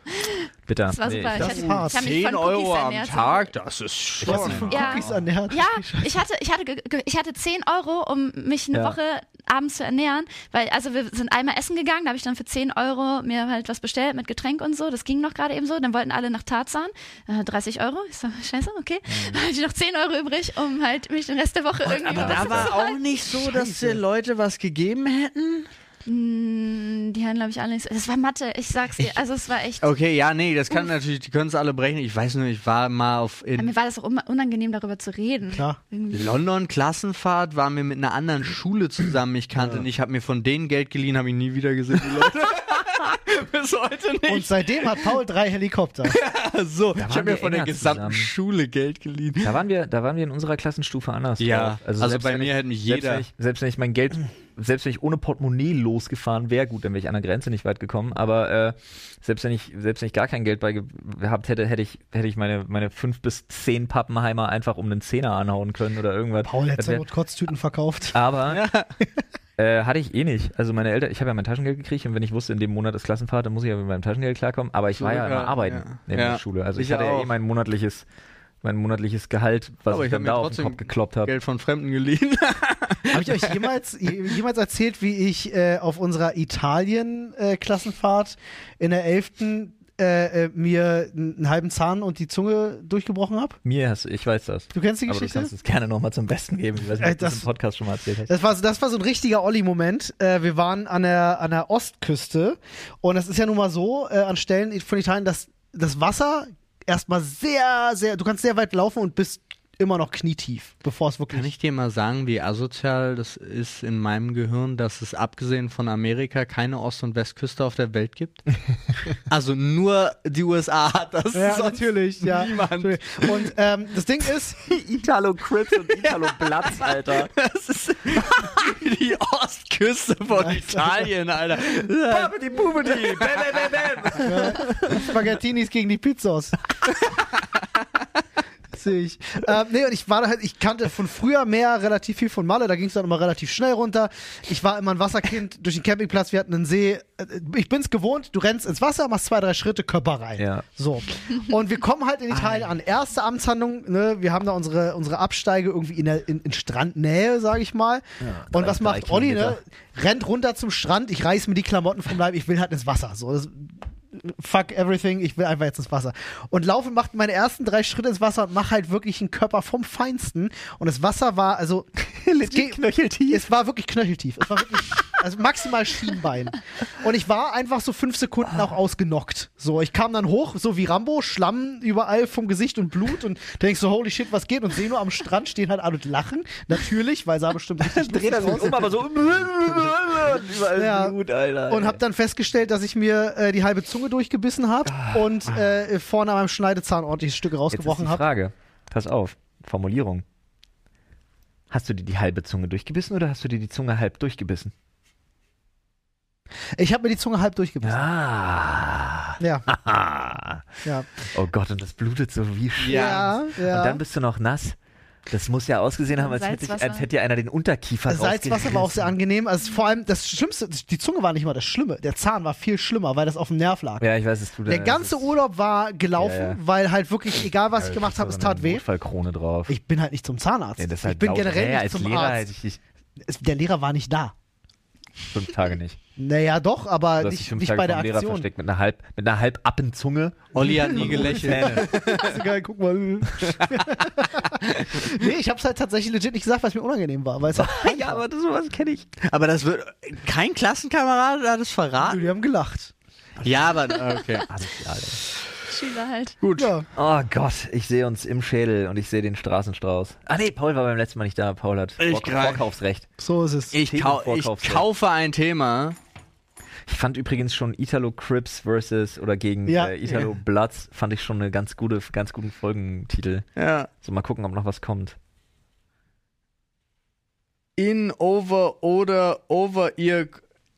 bitte. Das war nee, super. ich- Ich, das hatte, hart. ich habe mich 10 von Cookies Euro am ernährt. Tag, das ist schon. von Ja. Cookies ernährt? Ja, ich hatte, ich, hatte, ich hatte 10 Euro, um mich eine Ja. Woche abends zu ernähren. Weil, also wir sind einmal essen gegangen, da habe ich dann für 10 Euro mir halt was bestellt mit Getränk und so. Das ging noch gerade eben so. Dann wollten alle nach Tarzan. Äh, 30 Euro. Ich so, scheiße, okay. Dann hatte ich noch 10 Euro übrig, um halt mich den Rest der Woche irgendwie Aber da war auch nicht so, dass die Leute was gegeben hätten. Mm, Die haben, glaube ich, alle nicht so. Es war Mathe, ich sag's dir. Also es war echt. Okay, ja, nee, das kann natürlich, die können es alle brechen. Ich weiß nur, ich war mal auf Mir war das auch un- unangenehm, darüber zu reden. Klar. Irgendwie. London Klassenfahrt, waren wir mit einer anderen Schule zusammen. Ich kannte nicht, habe mir von denen Geld geliehen, habe ich nie wieder gesehen, die Leute. Bis heute nicht. Und seitdem hat Paul drei Helikopter. so, ich habe mir wir von der gesamten zusammen. Schule Geld geliehen. Da waren wir, da waren wir in unserer Klassenstufe anders. Ja, drauf. also selbst bei wenn mir ich, hätte mich selbst jeder- Wenn ich, selbst wenn ich mein Geld, selbst wenn ich ohne Portemonnaie losgefahren wäre, gut, dann wäre ich an der Grenze nicht weit gekommen. Aber äh, selbst wenn ich, selbst wenn ich gar kein Geld bei ge- gehabt hätte, hätte ich, hätte ich meine meine fünf bis zehn Pappenheimer einfach um einen Zehner anhauen können oder irgendwas. Paul hätte seine Kotztüten verkauft. aber äh, hatte ich eh nicht. Also meine Eltern, ich habe ja mein Taschengeld gekriegt und wenn ich wusste, in dem Monat ist Klassenfahrt, dann muss ich ja mit meinem Taschengeld klarkommen. Aber ich war ja Ja, immer arbeiten ja. neben Ja. der Schule. Also ich, Ich hatte ja auch. eh mein monatliches, mein monatliches Gehalt, was Aber ich ich dann da mir auf den Kopf gekloppt habe. Geld von Fremden geliehen. Habe ich euch jemals, jemals erzählt, wie ich äh, auf unserer Italien-Klassenfahrt in der 11. Äh, äh, mir einen halben Zahn und die Zunge durchgebrochen habe? Mir hast ich weiß das. Du kennst die Aber du Geschichte? kannst es gerne nochmal zum Besten geben. Ich weiß nicht, Äh, ob das das- im Podcast schon mal erzählt hast. Das war, so- das war so ein richtiger Olli-Moment. Äh, wir waren an der, an der Ostküste und es ist ja nun mal so, äh, an Stellen von Italien, dass das Wasser erstmal sehr, sehr, du kannst sehr weit laufen und bist immer noch knietief, bevor es wirklich. Kann ich dir mal sagen, wie asozial das ist in meinem Gehirn, dass es abgesehen von Amerika keine Ost- und Westküste auf der Welt gibt? also nur die USA hat das. ja, natürlich, ja. Niemand. Und ähm, das Ding ist, Italo Crips und Italo Platz, Alter. Das ist die Ostküste von Italien, Alter. Babidi Bubidi, bam, bam, bam, bam. Spaghettinis gegen die Pizzos. Ich. Ähm, nee, und ich war da halt, ich kannte von früher mehr relativ viel von Malle, da ging es dann immer relativ schnell runter. Ich war immer ein Wasserkind durch den Campingplatz, wir hatten einen See. Äh, Ich bin's gewohnt, du rennst ins Wasser, machst zwei, drei Schritte, Körper rein. Ja. So. Und wir kommen halt in Italien an. Erste Amtshandlung, ne, wir haben da unsere, unsere Absteige irgendwie in, der, in, in Strandnähe, sag ich mal. und drei- was macht Olli, ne? Rennt runter zum Strand, ich reiß mir die Klamotten vom Leib, ich will halt ins Wasser. So, das, fuck everything, ich will einfach jetzt ins Wasser. Und laufe macht meine ersten drei Schritte ins Wasser und mach halt wirklich einen Körper vom Feinsten. Und das Wasser war, also, es, ging- knöcheltief. es war wirklich knöcheltief. Es war wirklich, also maximal Schienbein. Und ich war einfach so fünf Sekunden auch ausgenockt. So, ich kam dann hoch, so wie Rambo, Schlamm überall vom Gesicht und Blut und denkst so, holy shit, was geht? Und sehe nur am Strand stehen halt alle und lachen. Natürlich, weil sah bestimmt richtig Dreht er sich um, aber so überall Ja. Blut, Alter. Und habe dann festgestellt, dass ich mir äh, die halbe Zunge durchgebissen habe und äh, vorne an meinem Schneidezahn ordentliches Stück rausgebrochen habe. Frage. Pass auf. Formulierung. Hast du dir die halbe Zunge durchgebissen oder hast du dir die Zunge halb durchgebissen? Ich habe mir die Zunge halb durchgebissen. Ah. Ja, ja. Oh Gott, und das blutet so wie Sch Ja, ja. Und dann bist du noch nass. Das muss ja ausgesehen haben, als hätte, ich, als hätte dir einer den Unterkiefer Das Salzwasser war auch sehr angenehm. Also vor allem das Schlimmste, die Zunge war nicht mal das Schlimme. Der Zahn war viel schlimmer, weil das auf dem Nerv lag. Ja, ich weiß, es tut Der ganze Urlaub war gelaufen, Ja, ja. weil halt wirklich, egal was ich gemacht habe, es tat weh. Notfallkrone drauf. Ich bin halt nicht zum Zahnarzt. ja, das ist halt ich bin generell nicht als zum Lehrer Arzt. ich dich Es, der Lehrer war nicht da. fünf Tage nicht. Naja, doch, aber dich nicht, nicht Tage bei der vom Lehrer Aktion. versteckt mit einer halb, mit einer halb Appenzunge. Olli hat nie gelächelt. ist geil, guck mal. nee, ich hab's halt tatsächlich legit nicht gesagt, weil es mir unangenehm war. Weil es halt ja, aber das, sowas kenne ich. Aber das wird. Kein Klassenkamerad hat es verraten? die haben gelacht. Ja, aber. Okay. Schüler halt. Gut. Ja. Oh Gott, ich sehe uns im Schädel und ich sehe den Straßenstrauß. Ah nee, Paul war beim letzten Mal nicht da. Paul hat Ich Vor greif. Vorkaufsrecht. So ist es. Ich, kau ich kaufe ein Thema. Ich fand übrigens schon Italo Crips versus oder gegen Ja. äh, Italo Bloods fand ich schon eine ganz gute, ganz guten Folgentitel. Ja. So mal gucken, ob noch was kommt. In, over oder over ihr.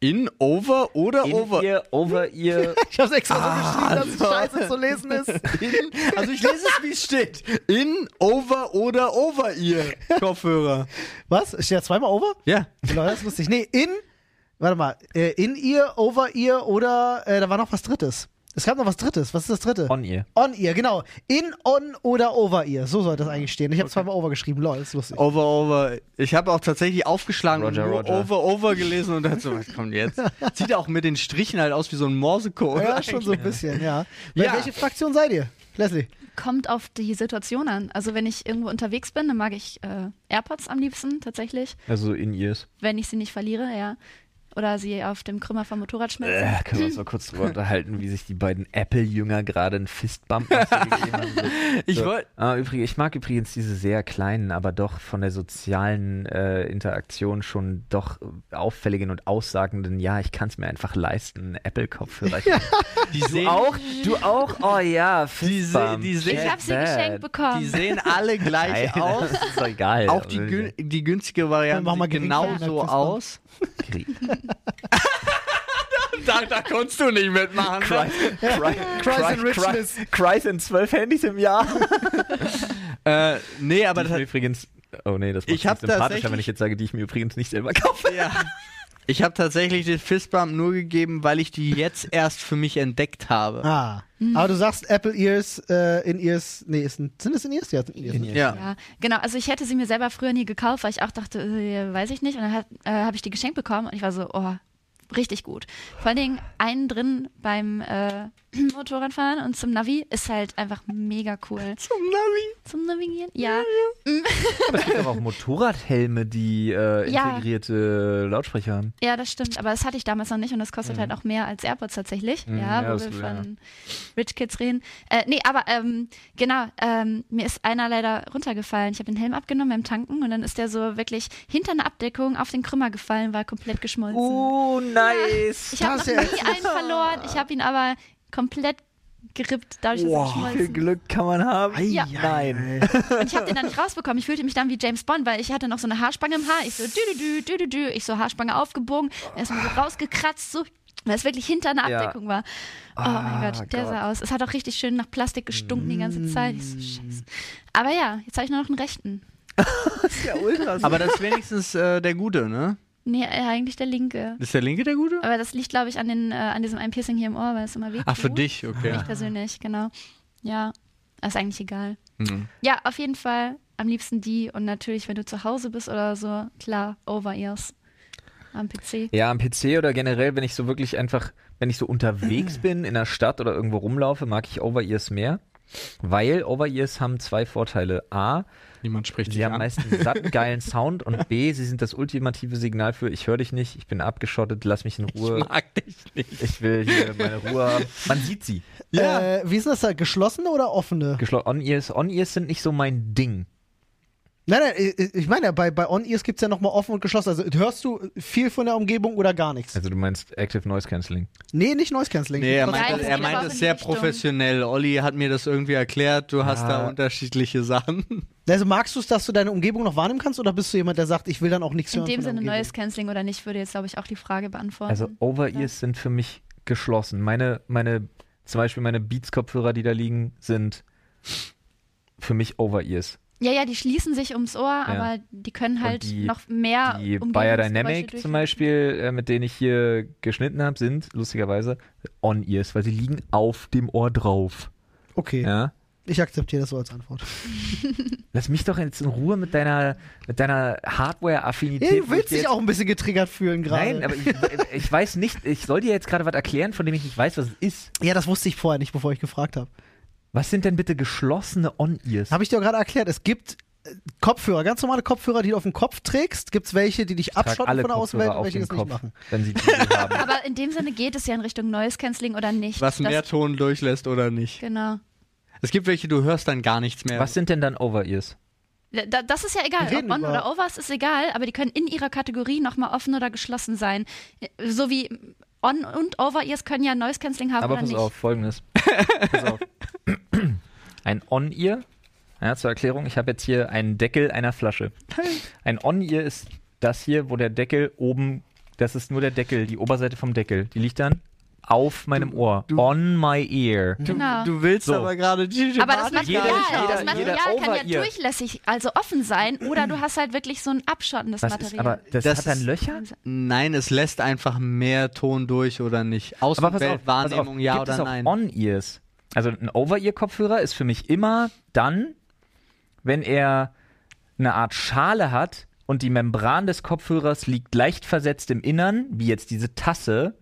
In, over oder In over? ihr, over ihr. Ich hab's extra so geschrieben, dass es scheiße zu lesen ist. In, also ich lese es, wie es steht. In, over oder over ihr Kopfhörer. Was? Steht ja zweimal over? Ja. Leute, das ist lustig. Nee, in, warte mal, äh, in ihr, over ihr oder, äh, da war noch was Drittes. Es gab noch was Drittes. Was ist das Dritte? On ihr. On ihr, genau. In, on oder over ihr. So sollte das eigentlich stehen. Ich habe zweimal over geschrieben. Lol, ist lustig. Over, over. Ich habe auch tatsächlich aufgeschlagen Roger, und nur Roger. over, over gelesen und dachte so, was kommt jetzt? Sieht auch mit den Strichen halt aus wie so ein Morsecode. ja, schon so ein bisschen, ja. Ja. Welche Fraktion seid ihr? Leslie. Kommt auf die Situation an. Also wenn ich irgendwo unterwegs bin, dann mag ich äh, AirPods am liebsten tatsächlich. Also in ihrs. Wenn ich sie nicht verliere, ja. Oder sie auf dem Krümmer vom Motorrad schmelzen. Äh, können wir uns mal kurz drüber unterhalten, wie sich die beiden Apple-Jünger gerade einen Fistbump Ich so. wollt- Ah, übrigens, ich mag übrigens diese sehr kleinen, aber doch von der sozialen äh, Interaktion schon doch auffälligen und aussagenden, ja, ich kann es mir einfach leisten, einen Apple-Kopfhörer. Die Du sehen, auch? Du auch? Oh ja, Die se- die se- ich habe sie geschenkt bekommen. die sehen alle gleich Geil. aus. Das ist doch geil. Auch die, gün die günstige Variante mal sieht genauso aus. Da, da konntest du nicht mitmachen. Christ, Christ, Christ in zwölf Handys im Jahr. Äh, nee, aber das übrigens. Oh nee, das macht Ich mich sympathischer, wenn ich jetzt sage, die ich mir übrigens nicht selber kaufe. ja. Ich habe tatsächlich den Fistbump nur gegeben, weil ich die jetzt erst für mich entdeckt habe. Ah. Mhm. Aber du sagst Apple Ears, äh, in Ears, nee, ist ein, sind es in Ears? Ja, sind in Ears. Ja. Ja, genau. Also ich hätte sie mir selber früher nie gekauft, weil ich auch dachte, äh, weiß ich nicht. Und dann äh, habe ich die geschenkt bekommen und ich war so, oh, richtig gut. Vor allen Dingen einen drin beim äh, Motorradfahren und zum Navi ist halt einfach mega cool. Zum Navi. Zum Navigieren? Ja. Aber es gibt auch Motorradhelme, die äh, Ja. integrierte Lautsprecher haben. Ja, das stimmt. Aber das hatte ich damals noch nicht und das kostet halt auch mehr als AirPods tatsächlich. Mhm, ja, ja, wo wir ja. von Rich Kids reden. Äh, nee, aber ähm, genau, ähm, mir ist einer leider runtergefallen. Ich habe den Helm abgenommen beim Tanken und dann ist der so wirklich hinter einer Abdeckung auf den Krümmer gefallen, war komplett geschmolzen. Oh, nice. ich habe das noch ist nie ja- einen verloren. Ich habe ihn aber komplett gerippt, dadurch, dass er Wie viel Glück kann man haben? Ja. Nein. Und ich habe den dann nicht rausbekommen. Ich fühlte mich dann wie James Bond, weil ich hatte noch so eine Haarspange im Haar. Ich so, dü, dü, dü, dü, dü, dü. Ich so Haarspange aufgebogen, erstmal so rausgekratzt, so, weil es wirklich hinter einer Ja. Abdeckung war. Oh Ah, mein Gott, der Gott. sah aus. Es hat auch richtig schön nach Plastik gestunken die ganze Zeit. Ich so, scheiße. Aber ja, jetzt habe ich nur noch einen rechten. Ja, ultra Aber das ist wenigstens äh, der Gute, ne? Nee, äh, eigentlich der linke. Ist der linke der Gute? Aber das liegt, glaube ich, an, den, äh, an diesem einen Piercing hier im Ohr, weil es immer wehtut. Ach, für dich, Für okay. mich persönlich, genau. Ja, ist eigentlich egal. Mhm. Ja, auf jeden Fall am liebsten die und natürlich, wenn du zu Hause bist oder so, klar, Over-Ears am PC. Ja, am PC oder generell, wenn ich so wirklich einfach, wenn ich so unterwegs bin in der Stadt oder irgendwo rumlaufe, mag ich Over-Ears mehr. Weil Over-Ears haben zwei Vorteile. A, Niemand spricht sie haben an. meist einen satten, geilen Sound und B, sie sind das ultimative Signal für ich höre dich nicht, ich bin abgeschottet, lass mich in Ruhe. mag dich nicht. Ich will hier meine Ruhe haben. Man sieht sie. Ja. Äh, wie ist denn das da? Geschlossene oder offene? Geschlo- On-Ears On-Ears sind nicht so mein Ding. Nein, nein, ich- meine ja, bei, bei On-Ears gibt es ja nochmal offen und geschlossen. Also hörst du viel von der Umgebung oder gar nichts? Also du meinst Active Noise Cancelling. Nee, nicht Noise Cancelling. Nee, er meint, das er meint in sehr Richtung. professionell. Olli hat mir das irgendwie erklärt. Du hast Ja. da unterschiedliche Sachen. Also magst du es, dass du deine Umgebung noch wahrnehmen kannst oder bist du jemand, der sagt, ich will dann auch nichts In hören? dem von der Sinne neues Canceling oder nicht, würde jetzt, glaube ich, auch die Frage beantworten. Also Over-Ears sind für mich geschlossen. Meine, meine, zum Beispiel meine Beats-Kopfhörer, die da liegen, sind für mich Over-Ears. Ja, ja, die schließen sich ums Ohr, aber die können halt die- noch mehr Die Biodynamic zum Beispiel, äh, mit denen ich hier geschnitten habe, sind lustigerweise On-Ears, weil sie liegen auf dem Ohr drauf. Okay, Ja? ich akzeptiere das so als Antwort. Lass mich doch jetzt in Ruhe mit deiner, mit deiner Hardware-Affinität. Ja, du ich willst dich auch ein bisschen getriggert fühlen gerade. Nein, aber ich, ich weiß nicht, ich soll dir jetzt gerade was erklären, von dem ich nicht weiß, was es ist. Ja, das wusste ich vorher nicht, bevor ich gefragt habe. Was sind denn bitte geschlossene On-Ears? Habe ich dir gerade erklärt, es gibt äh, Kopfhörer, ganz normale Kopfhörer, die du auf dem Kopf trägst. Gibt es welche, die dich abschotten alle von der Außenwelt und welche auf das den nicht Kopf, machen? wenn sie haben. Aber in dem Sinne geht es ja in Richtung Noise Cancelling oder nicht. Was mehr Ton durchlässt oder nicht. Genau. Es gibt welche, du hörst dann gar nichts mehr. Was sind denn dann Over-Ears? Da, das ist ja egal. Ob on über- oder overs ist egal, aber die können in ihrer Kategorie nochmal offen oder geschlossen sein. So wie on und over ears können ja Noise Cancelling haben Aber oder pass nicht. auf, folgendes. pass auf. Ein On-Ear, ja, zur Erklärung, ich habe jetzt hier einen Deckel einer Flasche. Ein On-Ear ist das hier, wo der Deckel oben, das ist nur der Deckel, die Oberseite vom Deckel. Die liegt dann auf meinem Ohr. On my ear. du, Genau. du willst So. aber gerade die Aber das Material, jeder- das. Material jeder kann ja Over-Ear. durchlässig, also offen sein, oder du hast halt wirklich so ein abschottendes Was ist, Material. aber das, Das hat dann ist- Löcher? Nein, es lässt einfach mehr Ton durch oder nicht. Auf. ja Gibt oder es auch nein. On-Ears? Also ein Over-Ear-Kopfhörer ist für mich immer dann, wenn er eine Art Schale hat und die Membran des Kopfhörers liegt leicht versetzt im Innern, wie jetzt diese Tasse,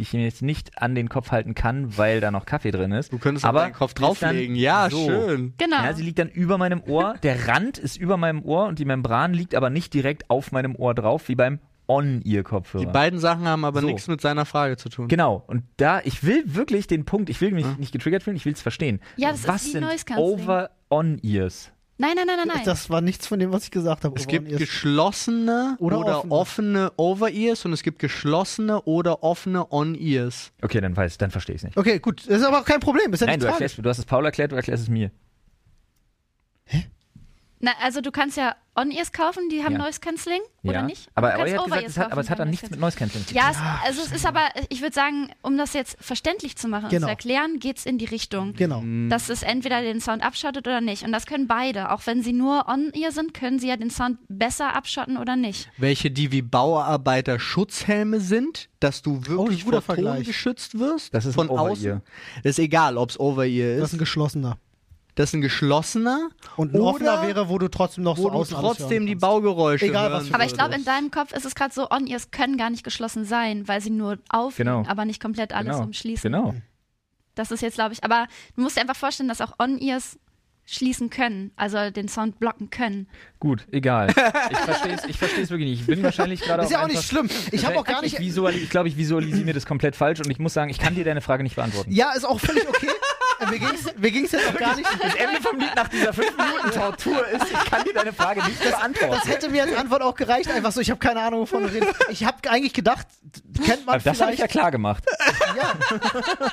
die ich mir jetzt nicht an den Kopf halten kann, weil da noch Kaffee drin ist. Du könntest aber deinen Kopf ist drauflegen. Ja, so. schön. genau. Ja, sie liegt dann über meinem Ohr. Der Rand ist über meinem Ohr und die Membran liegt aber nicht direkt auf meinem Ohr drauf, wie beim On-Ear-Kopfhörer. Die beiden Sachen haben aber So. nichts mit seiner Frage zu tun. Genau, und da, ich will wirklich den Punkt, ich will mich nicht getriggert fühlen, ich will es verstehen. Ja, das ist Was wie sind. Over-On-Ears? Nein, nein, nein, nein, nein. Das war nichts von dem, was ich gesagt habe. Es gibt geschlossene Oder oder, offene. offene Over-Ears und es gibt geschlossene oder offene On-Ears. Okay, dann weiß, dann verstehe ich es nicht. Okay, gut. Das ist aber auch kein Problem. Ist ja Nein, nicht du erklärst, du hast es Paul erklärt, du erklärst es mir. Na, also du kannst ja On-Ears kaufen, die haben Ja. Noise Cancelling, oder ja. nicht? Aber er hat gesagt, es hat, kaufen, aber es hat dann nichts mit Noise Cancelling zu tun. Ja, es, also es ist aber, ich würde sagen, um das jetzt verständlich zu machen und Genau. zu erklären, geht's in die Richtung. Genau. Dass es entweder den Sound abschottet oder nicht. Und das können beide. Auch wenn sie nur on-ear sind, können sie ja den Sound besser abschotten oder nicht. Welche, die wie Bauarbeiter Schutzhelme sind, dass du wirklich guter vor Ton geschützt wirst. Das ist von außen. Das ist egal, ob es Over-Ear Das ist. ist ein geschlossener. Das ist ein geschlossener. Und ein offener Oder wäre, wo du trotzdem noch wo so du außen alles trotzdem hören die kannst. Baugeräusche Egal, was hören du Aber ich glaube, in deinem Kopf ist es gerade so, On-Ears können gar nicht geschlossen sein, weil sie nur aufnehmen, Genau. aber nicht komplett alles genau. umschließen. Genau. Das ist jetzt, glaube ich, aber du musst dir einfach vorstellen, dass auch On-Ears schließen können, also den Sound blocken können. Gut, egal. Ich verstehe es ich versteh's wirklich nicht. Ich bin wahrscheinlich gerade Ist ja auch nicht schlimm. Ich habe auch gar Ich, nicht. visuali ich glaube, ich visualisiere mir das komplett falsch und ich muss sagen, ich kann dir deine Frage nicht beantworten. Ja, ist auch völlig okay. Äh, mir ging's, mir ging's jetzt auch gar nicht. Das Ende vom Lied nach dieser 5-Minuten-Tortur ist, ich kann dir deine Frage nicht beantworten. Das hätte mir als Antwort auch gereicht. Einfach so, ich habe keine Ahnung, wovon du redest. Ich habe eigentlich gedacht, kennt man Aber das habe ich ja klar gemacht. Ja,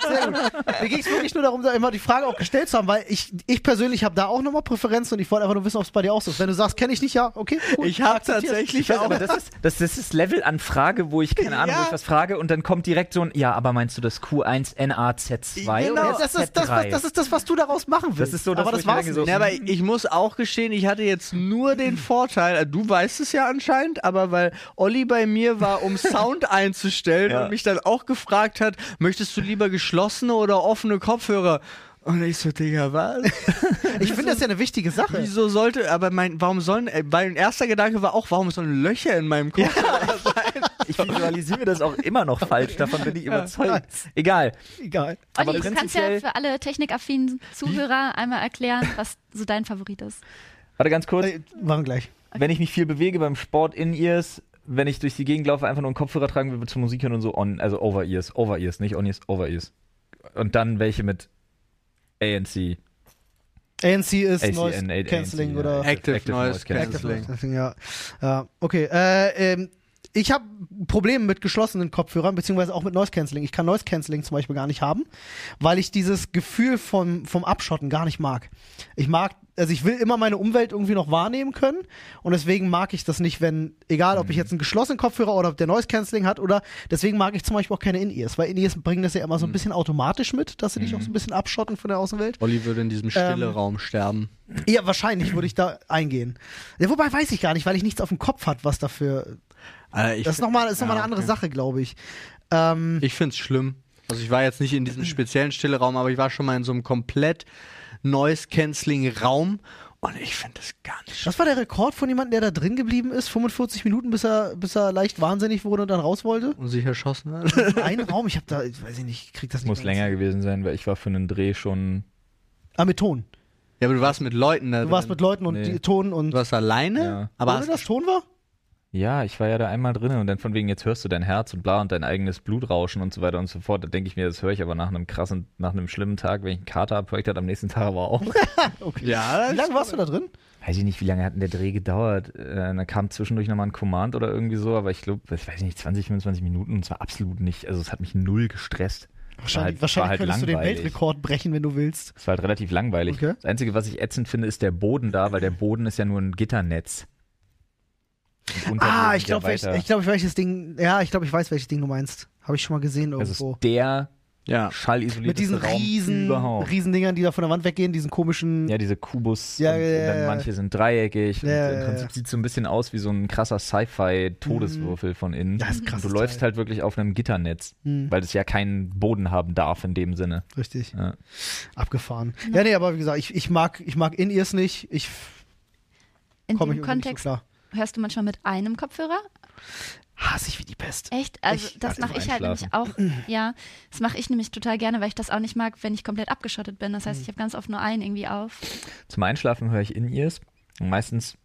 sehr gut. Mir ging es wirklich nur darum, da immer die Frage auch gestellt zu haben, weil ich, ich persönlich habe da auch nochmal Präferenzen und ich wollte einfach nur wissen, ob es bei dir auch so ist. Wenn du sagst, kenne ich nicht, ja, okay. Cool, Ich habe tatsächlich weiß, auch. aber das ist, das, das ist Level an Frage, wo ich keine Ahnung, wo ich was frage und dann kommt direkt so ein, ja, aber meinst du das Q1 NAZ2 Genau. oder Ja, das, ist das, was, das ist das, was du daraus machen willst. Das ist so das, aber das war's nicht. Ja, aber ich muss auch gestehen, ich hatte jetzt nur den Vorteil, äh, du weißt es ja anscheinend, aber weil Olli bei mir war, um Sound einzustellen Ja. und mich dann auch gefragt hat, möchtest du lieber geschlossene oder offene Kopfhörer? Und ich so, Digga, was? Ich finde das ja eine wichtige Sache. Wieso sollte, aber mein, warum sollen, äh, mein erster Gedanke war auch, warum sollen Löcher in meinem Kopf? Ich visualisiere das auch immer noch falsch, davon bin ich überzeugt. Egal. Egal. Aber Olli, du kannst ja für alle technikaffinen Zuhörer einmal erklären, was so dein Favorit ist. Warte ganz kurz. Äh, Machen gleich. Wenn ich mich viel bewege beim Sport in Ears, wenn ich durch die Gegend laufe, einfach nur einen Kopfhörer tragen will zum Musik hören und so on, also over Ears, over Ears, nicht on Ears, over Ears. Und dann welche mit ANC, ANC ist ACN, Noise ANC, Cancelling oder Active, Active Noise Noise Active Cancelling. Noise Cancelling, ja. ja. Okay, äh, ähm, ich habe Probleme mit geschlossenen Kopfhörern, beziehungsweise auch mit Noise Cancelling. Ich kann Noise Cancelling zum Beispiel gar nicht haben, weil ich dieses Gefühl vom, vom Abschotten gar nicht mag. Ich mag, also ich will immer meine Umwelt irgendwie noch wahrnehmen können und deswegen mag ich das nicht, wenn, egal ob ich jetzt einen geschlossenen Kopfhörer oder ob der Noise Cancelling hat oder deswegen mag ich zum Beispiel auch keine In-Ears, weil In-Ears bringen das ja immer so ein bisschen automatisch mit, dass sie dich auch so ein bisschen abschotten von der Außenwelt. Olli würde in diesem stille Ähm, Raum sterben. Ja, wahrscheinlich würde ich da eingehen. Ja, wobei weiß ich gar nicht, weil ich nichts auf dem Kopf hat, was dafür. Äh, ich Das ist nochmal ist noch mal eine andere Sache, glaube ich. Ähm, Ich find's schlimm. Also ich war jetzt nicht in diesem speziellen stille Raum, aber ich war schon mal in so einem komplett Noise-Canceling-Raum und ich finde das gar nicht schlimm. was war der Rekord von jemandem, der da drin geblieben ist? 45 Minuten, bis er, bis er leicht wahnsinnig wurde und dann raus wollte? Und sich erschossen hat. Ein Raum, ich habe da, ich weiß ich nicht, ich krieg das nicht. muss mehr länger hin. gewesen sein, weil ich war für einen Dreh schon. Ah, mit Ton. Ja, aber du warst mit Leuten da Du warst drin. mit Leuten und Nee. die Ton und. Du warst alleine, Ja. aber ohne hast das Ton war? Ja, ich war ja da einmal drin und dann von wegen, jetzt hörst du dein Herz und bla und dein eigenes Blutrauschen und so weiter und so fort. Da denke ich mir, das höre ich aber nach einem krassen, nach einem schlimmen Tag, wenn ich einen Kater habe, höre ich das am nächsten Tag aber auch. Okay. Ja, Wie lange warst du da drin? weiß ich nicht, wie lange hat denn der Dreh gedauert? Äh, da kam zwischendurch nochmal ein Command oder irgendwie so, aber ich glaube, ich weiß nicht, 20, 25 Minuten und zwar absolut nicht, also es hat mich null gestresst. Wahrscheinlich, halt- war wahrscheinlich halt könntest du den langweilig. Weltrekord brechen, wenn du willst. Es war halt relativ langweilig. Okay. Das Einzige, was ich ätzend finde, ist der Boden da, weil der Boden ist ja nur ein Gitternetz. Und Ah, ich glaube, ich, ich, glaub, ich welches Ding. Ja, ich glaube, ich weiß, welches Ding du meinst. Habe ich schon mal gesehen Das irgendwo. ist der ja. schallisolierte Mit diesen Raum riesen, überhaupt. riesen Dingern, die da von der Wand weggehen, diesen komischen. Ja, diese Kubus. Ja, und, ja, und dann ja. manche sind dreieckig. Ja, und ja, Im ja. Prinzip sieht es so ein bisschen aus wie so ein krasser Sci-Fi-Todeswürfel von innen. Das ist und krasses du läufst Teil. halt wirklich auf einem Gitternetz, Hm, weil es ja keinen Boden haben darf in dem Sinne. richtig. Ja. Abgefahren. Ja, nee, aber wie gesagt, ich, ich mag, ich mag In-Ears nicht. Ich In komme dem Kontext so klar. Hörst du manchmal mit einem Kopfhörer? Hasse ich wie die Pest. Echt? Also Ich- das mache ich halt nämlich auch. Ja, das mache ich nämlich total gerne, weil ich das auch nicht mag, wenn ich komplett abgeschottet bin. Das heißt, ich habe ganz oft nur einen irgendwie auf. Zum Einschlafen höre ich In-Ears. Meistens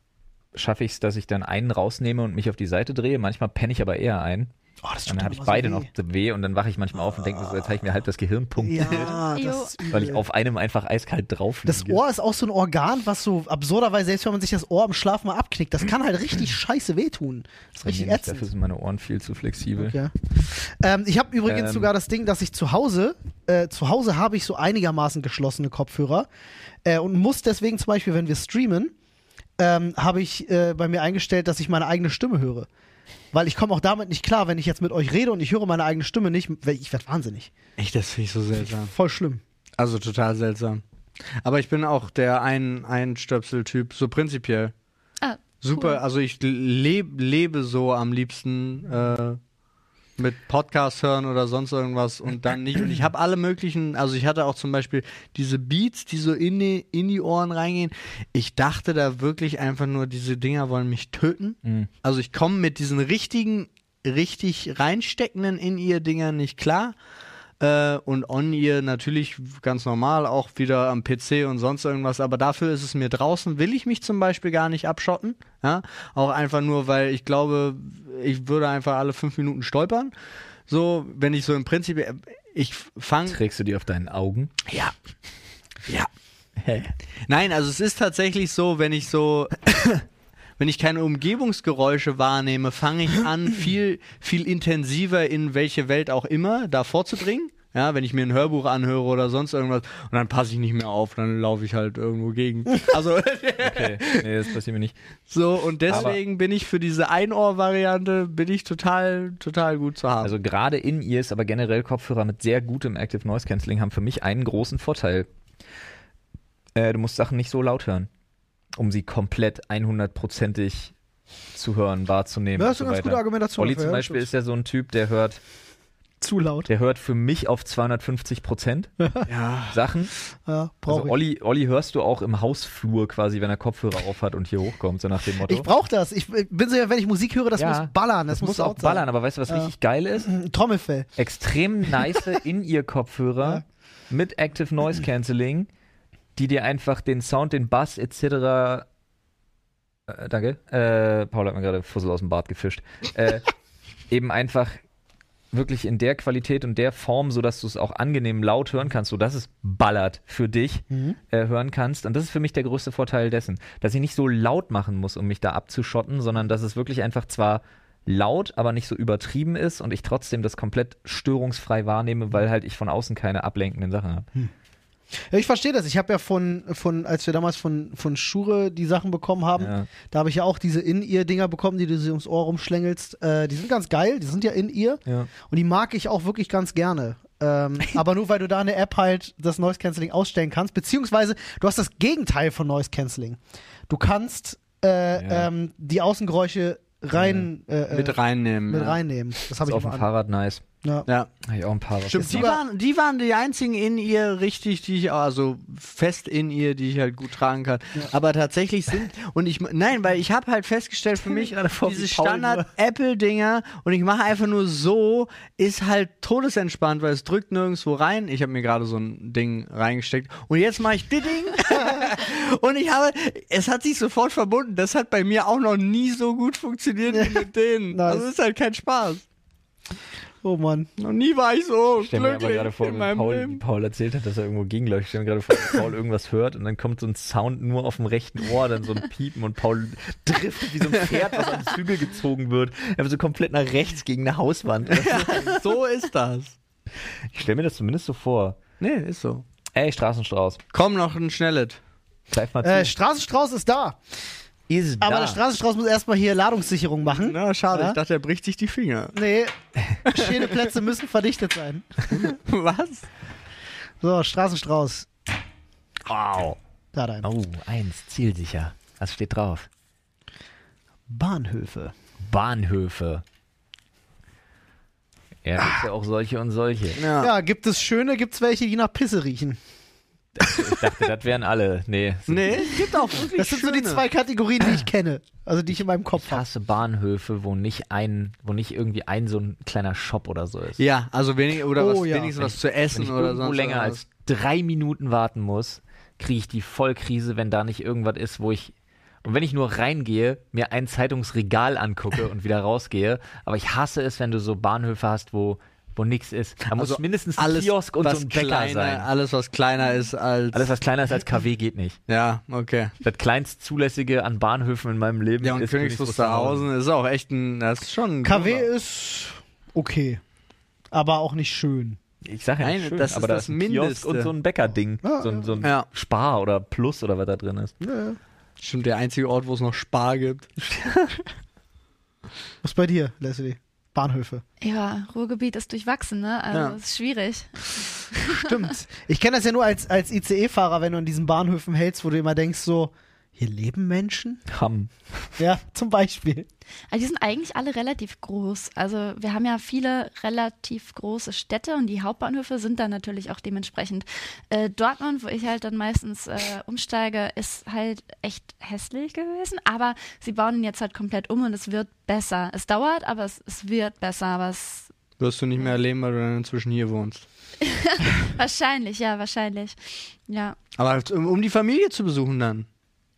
schaffe ich es, dass ich dann einen rausnehme und mich auf die Seite drehe. Manchmal penne ich aber eher ein. Oh, das Und dann habe ich beide noch weh und dann wache ich manchmal auf und denke mir so, jetzt habe ich mir halb das Gehirn punktiert, Ja, das ist weil ich auf einem einfach eiskalt drauf Das liege. Ohr ist auch so ein Organ, was so absurderweise, selbst wenn man sich das Ohr im Schlaf mal abknickt, das kann halt richtig scheiße wehtun. Das ist richtig nicht, ätzend. Dafür sind meine Ohren viel zu flexibel. Okay. Ähm, ich habe übrigens Ähm. sogar das Ding, dass ich zu Hause, äh, zu Hause habe ich so einigermaßen geschlossene Kopfhörer äh, und muss deswegen zum Beispiel, wenn wir streamen, ähm, habe ich äh, bei mir eingestellt, dass ich meine eigene Stimme höre. Weil ich komme auch damit nicht klar, wenn ich jetzt mit euch rede und ich höre meine eigene Stimme nicht, ich werde wahnsinnig. Echt, das finde ich so seltsam. Voll schlimm. Also total seltsam. Aber ich bin auch der ein Einstöpsel-Typ, so prinzipiell. Ah, Super, cool. also ich leb, lebe so am liebsten äh, mit Podcast hören oder sonst irgendwas und dann nicht. Und ich habe alle möglichen, also ich hatte auch zum Beispiel diese Beats, die so in die, in die Ohren reingehen. Ich dachte da wirklich einfach nur, diese Dinger wollen mich töten. Mhm. Also ich komme mit diesen richtigen, richtig reinsteckenden in ihr Dingern nicht klar. Äh, und on ihr natürlich ganz normal auch wieder am PC und sonst irgendwas, aber dafür ist es mir draußen, will ich mich zum Beispiel gar nicht abschotten. Ja? Auch einfach nur, weil ich glaube, ich würde einfach alle fünf Minuten stolpern. So, wenn ich so im Prinzip, ich fange Trägst du die auf deinen Augen? ja. Ja. Nein, also es ist tatsächlich so, wenn ich so, wenn ich keine Umgebungsgeräusche wahrnehme, fange ich an, viel, viel intensiver in welche Welt auch immer da vorzudringen. Ja, wenn ich mir ein Hörbuch anhöre oder sonst irgendwas und dann passe ich nicht mehr auf, dann laufe ich halt irgendwo gegen. Also Okay, nee, das passiert mir nicht. so und deswegen bin ich für diese Einohr-Variante bin ich total, total gut zu haben. Also gerade In-Ears, aber generell Kopfhörer mit sehr gutem Active Noise Cancelling haben für mich einen großen Vorteil. Äh, du musst Sachen nicht so laut hören, um sie komplett 100%ig zu hören, wahrzunehmen. Ja, das ist so eine ganz gute Argumentation. Olli zum Beispiel ist ja so ein Typ, der hört, zu laut. der hört für mich auf 250 Prozent ja. Sachen. Ja, Also. Olli, Olli hörst du auch im Hausflur quasi, wenn er Kopfhörer auf hat und hier hochkommt, so nach dem Motto. Ich brauche das. Ich bin so, wenn ich Musik höre, das Ja, muss ballern. Das, das muss auch laut sein. ballern, aber weißt du, was Ja. richtig geil ist? Trommelfell. extrem nice In-Ear-Kopfhörer mit Active Noise Cancelling, die dir einfach den Sound, den Bass etc. Äh, danke. Äh, Paul hat mir gerade Fussel aus dem Bart gefischt. Äh, eben einfach wirklich in der Qualität und der Form, sodass du es auch angenehm laut hören kannst, sodass es ballert für dich Mhm. äh, hören kannst. Und das ist für mich der größte Vorteil dessen, dass ich nicht so laut machen muss, um mich da abzuschotten, sondern dass es wirklich einfach zwar laut, aber nicht so übertrieben ist und ich trotzdem das komplett störungsfrei wahrnehme, weil halt ich von außen keine ablenkenden Sachen habe. Ja, ich verstehe das. Ich habe ja von, von, als wir damals von, von Schure die Sachen bekommen haben, Ja. da habe ich ja auch diese In-Ear-Dinger bekommen, die du sie ums Ohr rumschlängelst. Äh, die sind ganz geil, die sind ja In-Ear Ja. und die mag ich auch wirklich ganz gerne. Ähm, aber nur weil du da eine App halt das Noise Cancelling ausstellen kannst, beziehungsweise du hast das Gegenteil von Noise Cancelling. Du kannst äh, Ja. ähm, die Außengeräusche rein äh, mit äh, reinnehmen. mit ja. reinnehmen. Das habe Ist ich auf dem. Fahrrad nice. Ja. Ja. Habe ich auch ein paar. was Stimmt, die waren, die waren die einzigen in ihr richtig, die ich, also fest in ihr, die ich halt gut tragen kann. Aber tatsächlich sind, und ich, nein, weil ich habe halt festgestellt für mich, diese Standard-Apple-Dinger und ich mache einfach nur so, ist halt todesentspannt, weil es drückt nirgendwo rein. Ich habe mir gerade so ein Ding reingesteckt und jetzt mache ich Ding und ich habe, es hat sich sofort verbunden. Das hat bei mir auch noch nie so gut funktioniert wie mit denen. Nice. Also es ist halt kein Spaß. Oh Mann. Noch nie war ich so Ich stelle mir aber glücklich gerade vor, in wie meinem Paul, wie Leben. Paul erzählt hat, dass er irgendwo gegenläuft. Ich stelle mir gerade vor, wie Paul irgendwas hört und dann kommt so ein Sound nur auf dem rechten Ohr, dann so ein Piepen und Paul driftet wie so ein Pferd, was am Zügel gezogen wird. Er wird so komplett nach rechts gegen eine Hauswand. So ist das. Ich stelle mir das zumindest so vor. Nee, ist so. Ey, Straßenstrauß, Komm noch ein Schnellet. greif mal zu. Äh, Straßenstrauß ist da. Ist Aber da. der Straßenstrauß muss erstmal hier Ladungssicherung machen. Na, schade. Ja? Ich dachte, er bricht sich die Finger. Nee, Schädelplätze müssen verdichtet sein. Was? So, Straßenstrauß. Wow. Da dein. Oh, eins, zielsicher. Was steht drauf? Bahnhöfe. Bahnhöfe. Ja, gibt's ja auch solche und solche. Ja. Ja, gibt es schöne, gibt es welche, die nach Pisse riechen. Ich dachte, das wären alle. Nee. Nee, es gibt auch Das sind so die schöne. zwei Kategorien, die ich kenne. Also die ich in meinem Kopf Ich habe. hasse Bahnhöfe, wo nicht ein, wo nicht irgendwie ein so ein kleiner Shop oder so ist. Ja, also wenig, oder Oh, was, ja. wenigstens Wenn was ich- zu Wenn essen ich oder sonst länger als drei Minuten warten muss, kriege ich die Vollkrise, wenn da nicht irgendwas ist, wo ich und wenn ich nur reingehe, mir ein Zeitungsregal angucke und wieder rausgehe, aber ich hasse es, wenn du so Bahnhöfe hast, wo wo nichts ist. Da muss Also mindestens ein alles, Kiosk und was so ein Bäcker kleiner, sein. Alles, was kleiner ist als. Alles, was kleiner ist als KW, geht nicht. ja, okay. Das kleinst zulässige an Bahnhöfen in meinem Leben Ja, und ist Königs Wusterhausen ist auch echt ein. Das ist schon. ein KW Knaller. ist okay. Aber auch nicht schön. Ich sag ja Nein, nicht schön, das ist aber da das ist ein Kiosk Mindeste. und so ein Bäckerding. Ja, so ein, so ein ja. Spar oder Plus oder was da drin ist. Ja. Stimmt, der einzige Ort, wo es noch Spar gibt. Was ist bei dir, Leslie? Bahnhöfe. Ja, Ruhrgebiet ist durchwachsen, ne? Also Ja. es ist schwierig. Stimmt. Ich kenne das ja nur als, als ICE-Fahrer, wenn du an diesen Bahnhöfen hältst, wo du immer denkst, so, hier leben Menschen? Hamm. Ja, zum Beispiel. Also die sind eigentlich alle relativ groß. Also wir haben ja viele relativ große Städte und die Hauptbahnhöfe sind dann natürlich auch dementsprechend. Äh, Dortmund, wo ich halt dann meistens äh, umsteige, ist halt echt hässlich gewesen. Aber sie bauen ihn jetzt halt komplett um und es wird besser. Es dauert, aber es, es wird besser. Aber es Wirst du nicht mehr erleben, weil du dann inzwischen hier wohnst. wahrscheinlich, ja, wahrscheinlich. Ja. Aber um, um die Familie zu besuchen dann.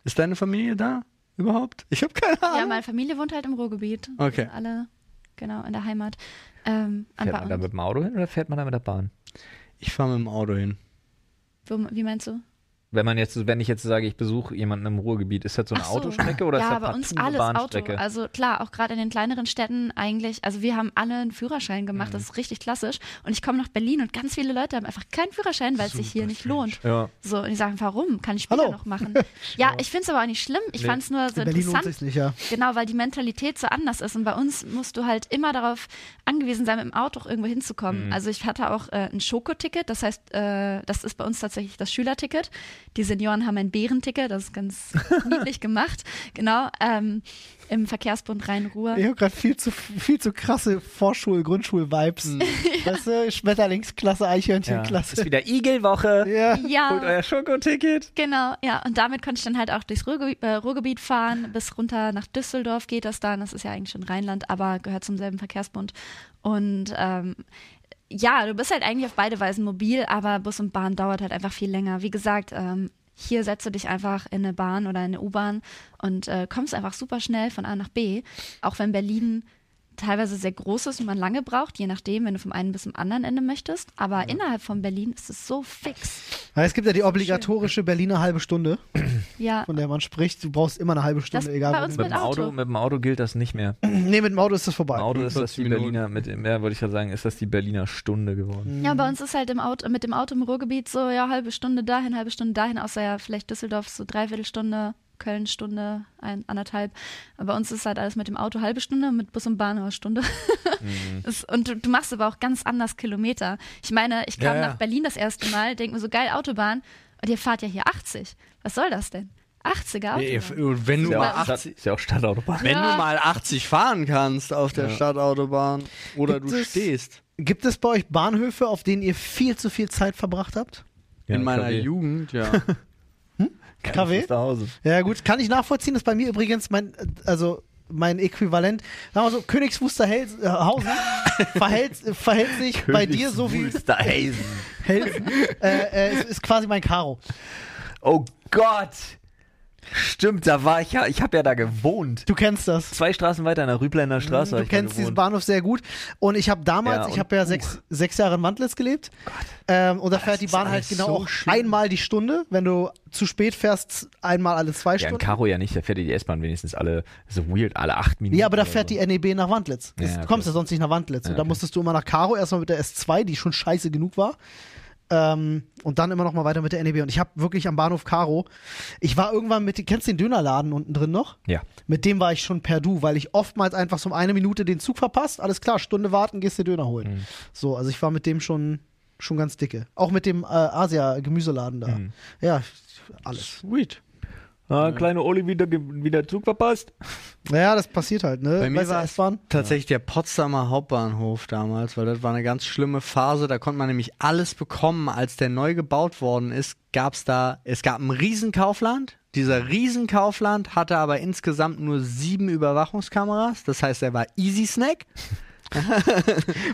Ist deine Familie da überhaupt? Ich habe keine Ahnung. Ja, meine Familie wohnt halt im Ruhrgebiet. Okay. Sind Alle, genau, in der Heimat. Ähm, Fährt man da mit dem Auto hin oder fährt man da mit der Bahn? Ich fahre mit dem Auto hin. wo, wie meinst du? Wenn man jetzt, wenn ich jetzt sage, ich besuche jemanden im Ruhrgebiet, ist das so eine so. Autostrecke oder ja, ist das bei uns alles Auto. Bahnstrecke? Also klar, auch gerade in den kleineren Städten eigentlich, also wir haben alle einen Führerschein gemacht, Mhm. das ist richtig klassisch. Und ich komme nach Berlin und ganz viele Leute haben einfach keinen Führerschein, weil es sich hier nicht lohnt. ja. So, und die sagen, warum? Kann ich später Hallo. noch machen. Ja, ich finde es aber auch nicht schlimm. Ich Nee. fand es nur so In Berlin lohnt interessant. sich's nicht, ja. Genau, weil die Mentalität so anders ist. Und bei uns musst du halt immer darauf angewiesen sein, mit dem Auto auch irgendwo hinzukommen. Mhm. Also ich hatte auch äh, ein Schokoticket, das heißt, äh, das ist bei uns tatsächlich das Schülerticket. Die Senioren haben ein Bärenticket, das ist ganz niedlich gemacht. Genau, ähm, im Verkehrsbund Rhein-Ruhr. Ich habe gerade viel zu, viel zu krasse Vorschul-, Grundschul-Vibes. Weißt du, Schmetterlingsklasse, Ja. Eichhörnchenklasse. Ist wieder Igelwoche. Ja. Ja. Holt euer Schokoticket. Genau, ja. Und damit konnte ich dann halt auch durchs Ruhrgebiet, äh, Ruhrgebiet fahren. Bis runter nach Düsseldorf geht das dann. Das ist ja eigentlich schon Rheinland, aber gehört zum selben Verkehrsbund. Und ähm, ja, du bist halt eigentlich auf beide Weisen mobil, aber Bus und Bahn dauert halt einfach viel länger. Wie gesagt, ähm, hier setzt du dich einfach in eine Bahn oder in eine U-Bahn und äh, kommst einfach super schnell von A nach B. Auch wenn Berlin teilweise sehr groß ist und man lange braucht, je nachdem, wenn du vom einen bis zum anderen Ende möchtest. Aber innerhalb von Berlin ist es so fix. Ja, Es gibt ja die obligatorische Berliner halbe Stunde, Ja, von der man spricht. Du brauchst immer eine halbe Stunde, Das egal bei uns du Mit dem Auto, Auto. mit dem Auto gilt das nicht mehr. Nee, mit dem Auto ist das vorbei. Im Auto ist das 45 die Minuten. Berliner, mit dem, ja, wollte ich gerade sagen, ist das die Berliner Stunde geworden. Ja, bei uns ist halt im Auto, mit dem Auto im Ruhrgebiet so, ja, halbe Stunde dahin, halbe Stunde dahin, außer ja vielleicht Düsseldorf so dreiviertel Stunde, Köln Stunde, ein, anderthalb. Aber bei uns ist halt alles mit dem Auto halbe Stunde, mit Bus und Bahn eine Stunde. Es- und du, du machst aber auch ganz anders Kilometer. Ich meine, ich kam Ja, ja. nach Berlin das erste Mal, denk mir so, geil, Autobahn, und ihr fahrt ja hier 80. Was soll das denn? 80er Nee, Autobahn. wenn Ist du ja, mal auch Stadt, 80, ist ja auch Stadtautobahn. wenn Ja. du mal 80 fahren kannst auf der Ja. Stadtautobahn oder Gibt du es- stehst. Gibt es bei euch Bahnhöfe, auf denen ihr viel zu viel Zeit verbracht habt? Ja, In meiner. Jugend, ja. KW? Zu Hause. Ja, gut, kann ich nachvollziehen. Das ist bei mir übrigens mein, äh, also mein Äquivalent. Sagen wir so, Königs Wusterhausen verhält, verhält sich bei dir so wie Wusterhausen. Äh, äh, ist, ist quasi mein Karo. Oh Gott! Stimmt, da war ich ja, ich habe ja da gewohnt. Du kennst das. Zwei Straßen weiter in der Rübländer Straße. hab Du kennst diesen. Bahnhof sehr gut. Und ich habe damals, Ja, ich habe ja sechs, sechs Jahre in Mantlitz gelebt. Ähm, und da fährt die Bahn halt genau so auch einmal die Stunde. Wenn du zu spät fährst, einmal alle zwei Ja, in Stunden. Karo ja nicht, da fährt die S-Bahn wenigstens alle, so weird, alle acht Minuten. Ja, aber da fährt so. die NEB nach Wandlitz. Das, Ja, Du okay. kommst ja sonst nicht nach Wandlitz. Ja, Und da okay. musstest du immer nach Karo, erstmal mit der S2, die schon scheiße genug war. Ähm, und dann immer noch mal weiter mit der NEB. Und ich habe wirklich am Bahnhof Karo, ich war irgendwann mit, kennst du den Dönerladen unten drin noch? Ja. Mit dem war ich schon per Du, weil ich oftmals einfach so um eine Minute den Zug verpasst. Alles klar, Stunde warten, gehst dir Döner holen. Mhm. So, also ich war mit dem schon, schon ganz dicke. Auch mit dem äh, Asia-Gemüseladen da. Mhm. Ja, alles. Sweet. Ah, kleine Oli wieder, wieder Zug verpasst. Naja, das passiert halt, ne? Bei mir Weißt war es tatsächlich der Potsdamer Hauptbahnhof damals, weil das war eine ganz schlimme Phase. Da konnte man nämlich alles bekommen. Als der neu gebaut worden ist, gab es da, es gab ein Riesenkaufland. Dieser Riesenkaufland hatte aber insgesamt nur sieben Überwachungskameras. Das heißt, er war Easy Snack.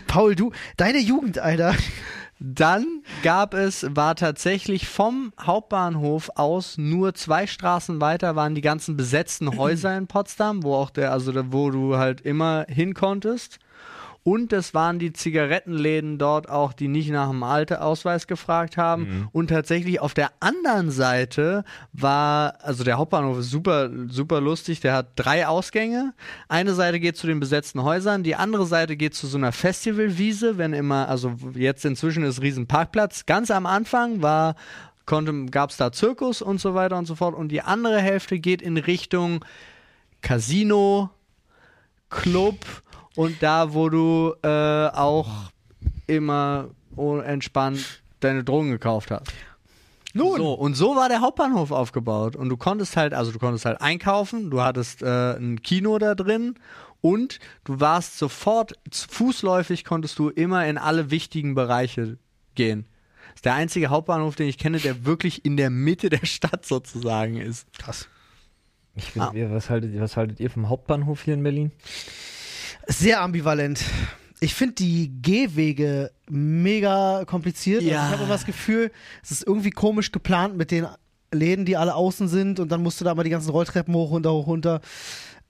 Paul, du, deine Jugend, Alter. Dann gab es, war tatsächlich vom Hauptbahnhof aus nur zwei Straßen weiter waren die ganzen besetzten Häuser in Potsdam, wo auch der, also da, wo du halt immer hin konntest. Und es waren die Zigarettenläden dort auch, die nicht nach dem Alteausweis gefragt haben. Und tatsächlich auf der anderen Seite war, also der Hauptbahnhof ist super, super lustig. Der hat drei Ausgänge. Eine Seite geht zu den besetzten Häusern, die andere Seite geht zu so einer Festivalwiese, wenn immer, also jetzt inzwischen ist Riesenparkplatz. Ganz am Anfang war gab es da Zirkus und so weiter und so fort. Und die andere Hälfte geht in Richtung Casino, Club und da, wo du äh, auch immer entspannt deine Drogen gekauft hast. Nun, So, und so war der Hauptbahnhof aufgebaut. Und du konntest halt, also du konntest halt einkaufen, du hattest äh, ein Kino da drin und du warst sofort fußläufig, konntest du immer in alle wichtigen Bereiche gehen. Das ist der einzige Hauptbahnhof, den ich kenne, der wirklich in der Mitte der Stadt sozusagen ist. krass. Ich will, Ah. ihr- was, haltet, was haltet ihr vom Hauptbahnhof hier in Berlin? Sehr ambivalent. Ich finde die Gehwege mega kompliziert. Ja. Also ich habe immer das Gefühl, es ist irgendwie komisch geplant mit den Läden, die alle außen sind und dann musst du da mal die ganzen Rolltreppen hoch, runter, hoch, runter.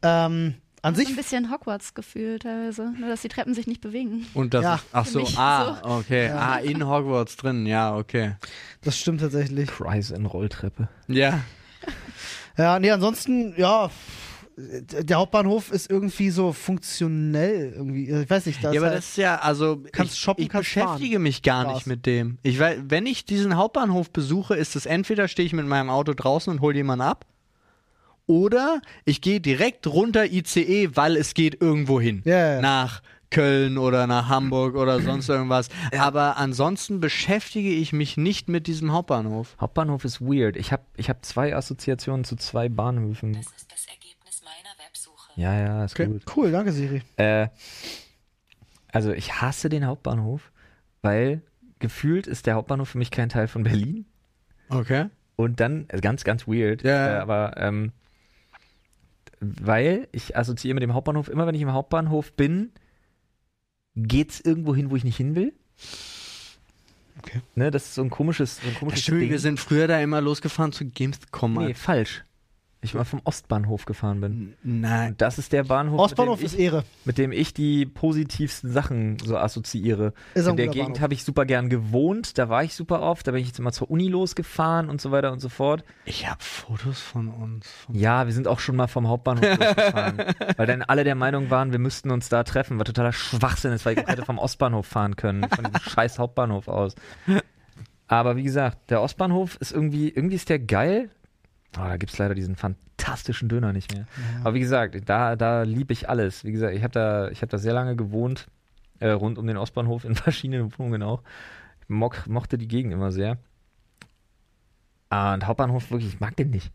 Ähm, an So sich ein bisschen Hogwarts-Gefühl teilweise, nur dass die Treppen sich nicht bewegen. Und das Ja. ist, ach so, ah, okay, ah, in Hogwarts drin, ja, okay. Das stimmt tatsächlich. Kreis in Rolltreppe. Ja, Ja, nee, ansonsten, ja, der Hauptbahnhof ist irgendwie so funktionell irgendwie. Ich weiß nicht, da ja, aber halt, das ist ja, also Kannst ich, shoppen, ich kannst beschäftige mich gar Spaß. nicht mit dem. Ich weiß, wenn ich diesen Hauptbahnhof besuche, ist es entweder stehe ich mit meinem Auto draußen und hole jemanden ab, oder ich gehe direkt runter ICE, weil es geht irgendwo hin. Ja. Nach Köln oder nach Hamburg oder sonst irgendwas. Aber ansonsten beschäftige ich mich nicht mit diesem Hauptbahnhof. Hauptbahnhof ist weird. Ich habe ich hab zwei Assoziationen zu zwei Bahnhöfen. Das ist das Ergebnis meiner Websuche. Ja, ja, ist Okay. gut. cool, danke Siri. Äh, also ich hasse den Hauptbahnhof, weil gefühlt ist der Hauptbahnhof für mich kein Teil von Berlin. Okay. Und dann, äh, ganz, ganz weird, Ja. äh, aber ähm, weil ich assoziiere mit dem Hauptbahnhof, immer wenn ich im Hauptbahnhof bin, geht's irgendwo hin, wo ich nicht hin will. Okay. Ne, das ist so ein komisches, so ein Ja, komisches stimmt, Ding. wir sind früher da immer losgefahren zu Gamescom. nee, falsch. Ich mal vom Ostbahnhof gefahren bin. Nein. Und das ist der Bahnhof, Ostbahnhof mit, ist dem ich, Ehre. mit dem ich die positivsten Sachen so assoziiere. Ist In der Gegend habe ich super gern gewohnt, da war ich super oft, da bin ich jetzt immer zur Uni losgefahren und so weiter und so fort. Ich habe Fotos von uns. Ja, wir sind auch schon mal vom Hauptbahnhof losgefahren, weil dann alle der Meinung waren, wir müssten uns da treffen, war totaler Schwachsinn ist, weil ich hätte vom Ostbahnhof fahren können, von diesem scheiß Hauptbahnhof aus. Aber wie gesagt, der Ostbahnhof ist irgendwie, irgendwie ist der geil. Oh, da gibt es leider diesen fantastischen Döner nicht mehr. Aber wie gesagt, da, da liebe ich alles. Wie gesagt, ich habe da, ich hab da sehr lange gewohnt, äh, rund um den Ostbahnhof, in verschiedenen Wohnungen auch. Ich mochte die Gegend immer sehr. Ah, und Hauptbahnhof, wirklich, ich mag den nicht.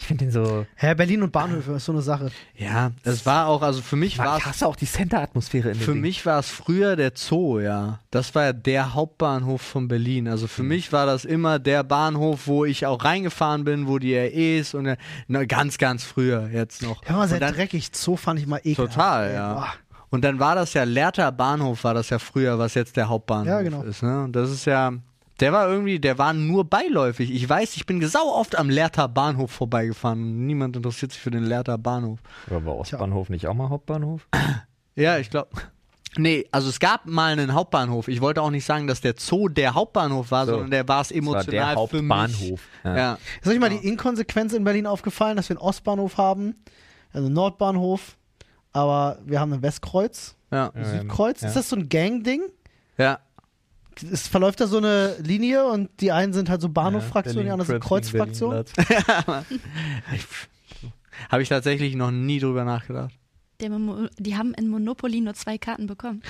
Ich finde den so. Hä, Berlin und Bahnhöfe ist so eine Sache. Ja, das war auch, also für mich war es auch die Center-Atmosphäre in Für Ding. mich war es früher der Zoo, ja. Das war ja der Hauptbahnhof von Berlin. Also Mhm. für mich war das immer der Bahnhof, wo ich auch reingefahren bin, wo die REs und äh, na, ganz, ganz früher jetzt noch. Hör mal, sehr dann, dreckig. Zoo fand ich mal ekelhaft. Total, ey. ja. Boah. Und dann war das ja Lehrter Bahnhof, war das ja früher, was jetzt der Hauptbahnhof Ja, genau. ist. Ne? Und das ist ja, der war irgendwie, der war nur beiläufig. Ich weiß, ich bin sau oft am Lehrter Bahnhof vorbeigefahren. Niemand interessiert sich für den Lehrter Bahnhof. Aber war Ostbahnhof nicht auch mal Hauptbahnhof? Ja, ich glaube. Nee, also es gab mal einen Hauptbahnhof. Ich wollte auch nicht sagen, dass der Zoo der Hauptbahnhof war, So. sondern der war es Das war emotional der für mich. Hauptbahnhof. Ja. Ja. Ist euch mal die Inkonsequenz in Berlin aufgefallen, dass wir einen Ostbahnhof haben, also einen Nordbahnhof, aber wir haben ein Westkreuz, Ja. Ja, Südkreuz. ja. Ist das so ein Gang-Ding? ja. Es verläuft da so eine Linie und die einen sind halt so Bahnhoffraktionen, die anderen sind Kreuzfraktionen. Habe ich tatsächlich noch nie drüber nachgedacht. Die haben in Monopoly nur zwei Karten bekommen,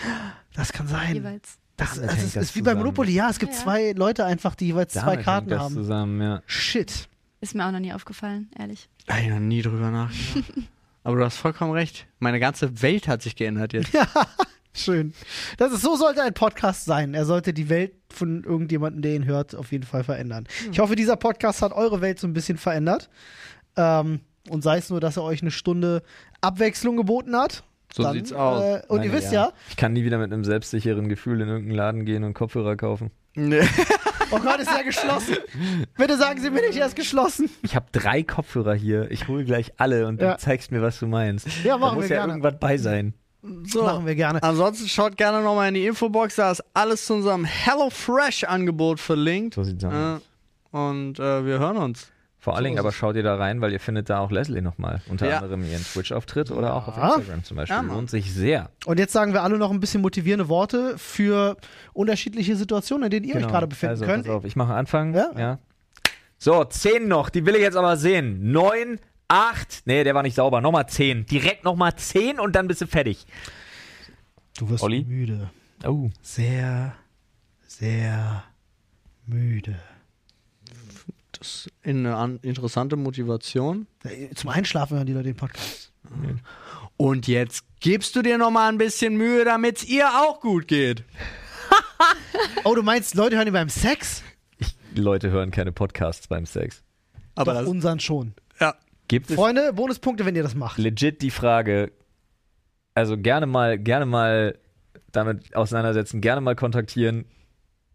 Das kann sein. jeweils. Das, das hängt ist, das ist wie bei. Monopoly. Ja, es gibt Ja, ja. zwei Leute einfach, die jeweils zwei Damit Karten hängt das haben. zusammen, ja. Shit. Ist mir auch noch nie aufgefallen, ehrlich. Habe ich noch nie drüber nachgedacht. Aber du hast vollkommen recht. Meine ganze Welt hat sich geändert jetzt. Schön. Das ist, so sollte ein Podcast sein. Er sollte die Welt von irgendjemandem, der ihn hört, auf jeden Fall verändern. Ich hoffe, dieser Podcast hat eure Welt so ein bisschen verändert. Ähm, und sei es nur, dass er euch eine Stunde Abwechslung geboten hat. So Dann, sieht's aus. Äh, und ihr Meine, wisst ja, Ich kann nie wieder mit einem selbstsicheren Gefühl in irgendeinen Laden gehen und Kopfhörer kaufen. Nee. oh Gott, ist er geschlossen. Bitte sagen Sie mir nicht, er ist geschlossen. Ich habe drei Kopfhörer hier. Ich hole gleich alle und Ja. du zeigst mir, was du meinst. Ja, da machen muss wir ja gerne. irgendwas bei sein. So. Machen wir gerne. Ansonsten schaut gerne nochmal in die Infobox, da ist alles zu unserem HelloFresh-Angebot verlinkt. So sieht's aus. Äh, und äh, wir hören uns. Vor allen So Dingen aber schaut ihr da rein, weil ihr findet da auch Leslie nochmal. Unter Ja. anderem ihren Twitch-Auftritt oder auch auf. Instagram zum Beispiel. Ja. Lohnt sich sehr. Und jetzt sagen wir alle noch ein bisschen motivierende Worte für unterschiedliche Situationen, in denen ihr euch gerade befinden also, könnt. Pass auf, ich mache Anfang. Ja? Ja. So, 10 noch, die will ich jetzt aber sehen. 9, 8, nee, der war nicht sauber. Nochmal 10. Direkt nochmal 10 und dann bist du fertig. Du wirst Olli? müde. Oh. Sehr, sehr müde. Das ist eine an interessante Motivation. Zum Einschlafen hören die Leute den Podcast. Und jetzt gibst du dir noch mal ein bisschen Mühe, damit es ihr auch gut geht. Oh, du meinst, Leute hören die beim Sex? Die Leute hören keine Podcasts beim Sex. Aber Doch, das, unseren schon. ja. Gibt es Freunde, Bonuspunkte, wenn ihr das macht. legit die Frage, also gerne mal, gerne mal damit auseinandersetzen, gerne mal kontaktieren.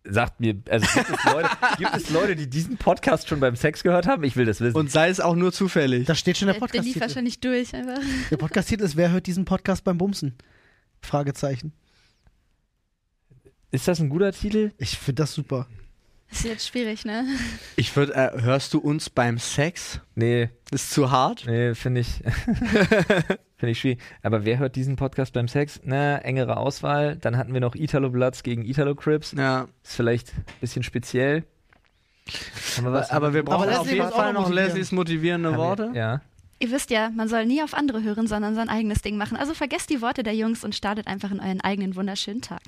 Sagt mir, also gibt es, Leute, gibt es Leute, die diesen Podcast schon beim Sex gehört haben? Ich will das wissen. Und sei es auch nur zufällig. Da steht schon der Der, der lief Podcast-Titel. wahrscheinlich durch einfach. Der Podcast-Titel ist, wer hört diesen Podcast beim Bumsen? Fragezeichen. Ist das ein guter Titel? Ich finde das super. Das ist jetzt schwierig, ne? Ich würde, äh, hörst du uns beim Sex? Nee, Ist zu hart? nee, finde ich, finde ich schwierig. Aber wer hört diesen Podcast beim Sex? Na, engere Auswahl. Dann hatten wir noch Italo Bloods gegen Italo Crips. Ja. Ist vielleicht ein bisschen speziell. Aber was? Aber wir brauchen Leslie auf jeden Fall noch. Leslies motivierende Haben wir- Worte. Ja. Ihr wisst ja, man soll nie auf andere hören, sondern sein eigenes Ding machen. Also vergesst die Worte der Jungs und startet einfach in euren eigenen wunderschönen Tag.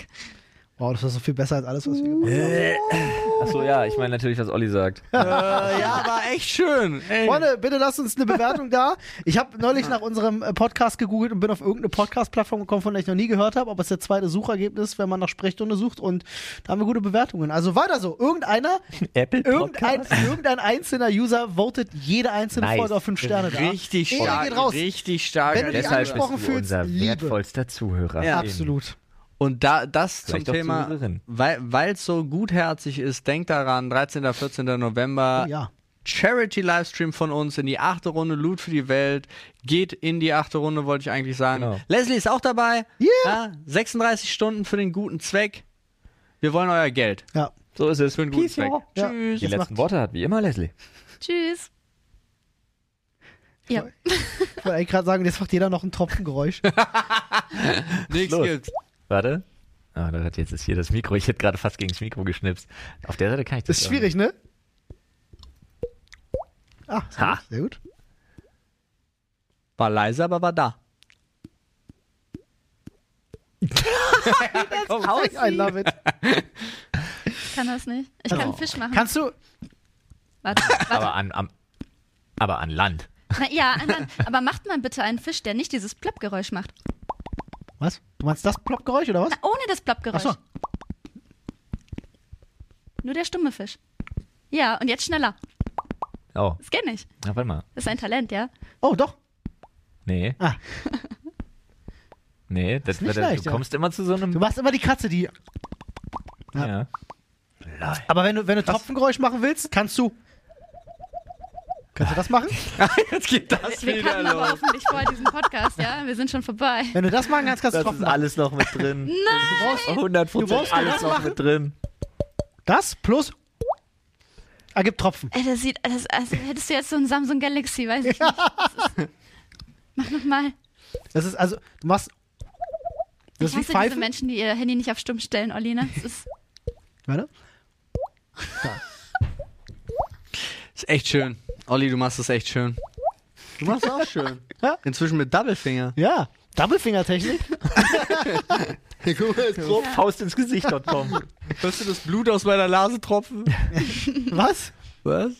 Wow, das war so viel besser als alles, was wir gemacht haben. Achso, ja, ich meine natürlich, was Olli sagt. Äh, ja, war echt schön. Ey. Freunde, bitte lasst uns eine Bewertung da. Ich habe neulich nach unserem äh, Podcast gegoogelt und bin auf irgendeine Podcast-Plattform gekommen, von der ich noch nie gehört habe, aber es ist der zweite Suchergebnis, wenn man nach Sprechstunde sucht und da haben wir gute Bewertungen. Also weiter so. Irgendeiner, Apple irgendein, irgendein einzelner User votet jede einzelne Nice. Folge auf fünf Sterne da. Richtig stark. geht raus. Richtig stark. Wenn du dich Deshalb bist angesprochen du fühlst, unser Liebe. wertvollster Zuhörer. Ja. Absolut. Und da das zum Vielleicht auch Thema, weil es so gutherzig ist, denkt daran, 13. 14. November, Oh, ja. Charity-Livestream von uns in die achte Runde, Loot für die Welt. Geht in die achte Runde, wollte ich eigentlich sagen. Genau. Leslie ist auch dabei. Yeah. Ja, 36 Stunden für den guten Zweck. Wir wollen euer Geld. Ja. So ist es. Für einen guten Peace, Zweck. ja. Ja. Tschüss. Die letzten Worte hat wie immer Leslie. Tschüss. Ja. Ich wollte eigentlich gerade sagen, jetzt macht jeder noch ein Tropfengeräusch. Nix Los. gibt's. Warte. Ah, da hat jetzt ist hier das Mikro. Ich hätte gerade fast gegen das Mikro geschnipst. Auf der Seite kann ich das. Das ist schwierig, ne? Ah, sehr Ha. gut. Sehr gut. War leise, aber war da. I love it. Ich kann das nicht. Ich kann Fisch machen. Kannst du, Warte, warte. Aber an, am, aber an Land. Na, ja, anderen, aber macht mal bitte einen Fisch, der nicht dieses Plopp-Geräusch macht. Was? Du meinst das Ploppgeräusch oder was? Na, ohne das Plopp-Geräusch. Ach so. Nur der stumme Fisch. Ja, und jetzt schneller. Oh, Das geht nicht. na, warte mal. Das ist ein Talent, ja? Oh, doch. Nee. Ah. Nee, das, ist nicht das, leicht, du ja. kommst immer zu so einem. Du machst immer die Katze, die. ja. Aber wenn du, wenn du Tropfengeräusch machen willst, kannst du. Kannst du das machen? Jetzt geht das Wir wieder aber los. hoffentlich vorher diesen Podcast, ja? Wir sind schon vorbei. Wenn du das machen kannst, kannst du Das ist machen. alles noch mit drin. Nein! Du brauchst 100 Du brauchst alles noch machen? mit drin. Das plus ergibt Tropfen. Ey, das sieht, das, als hättest du jetzt so ein Samsung Galaxy, weiß ich nicht. Das ist, mach nochmal. Das ist also, du machst. Das Ich ist wie hasse diese Pfeifen. Menschen, die ihr Handy nicht auf stumm stellen, Olli, ne? Das ist, Warte. Ist echt schön. Olli, du machst das echt schön. Du machst es auch schön. Ja. Inzwischen mit Doublefinger. Ja. Doublefinger-Technik. Faust ins Gesicht.com. Hörst du das Blut aus meiner Nase tropfen? Was? Was?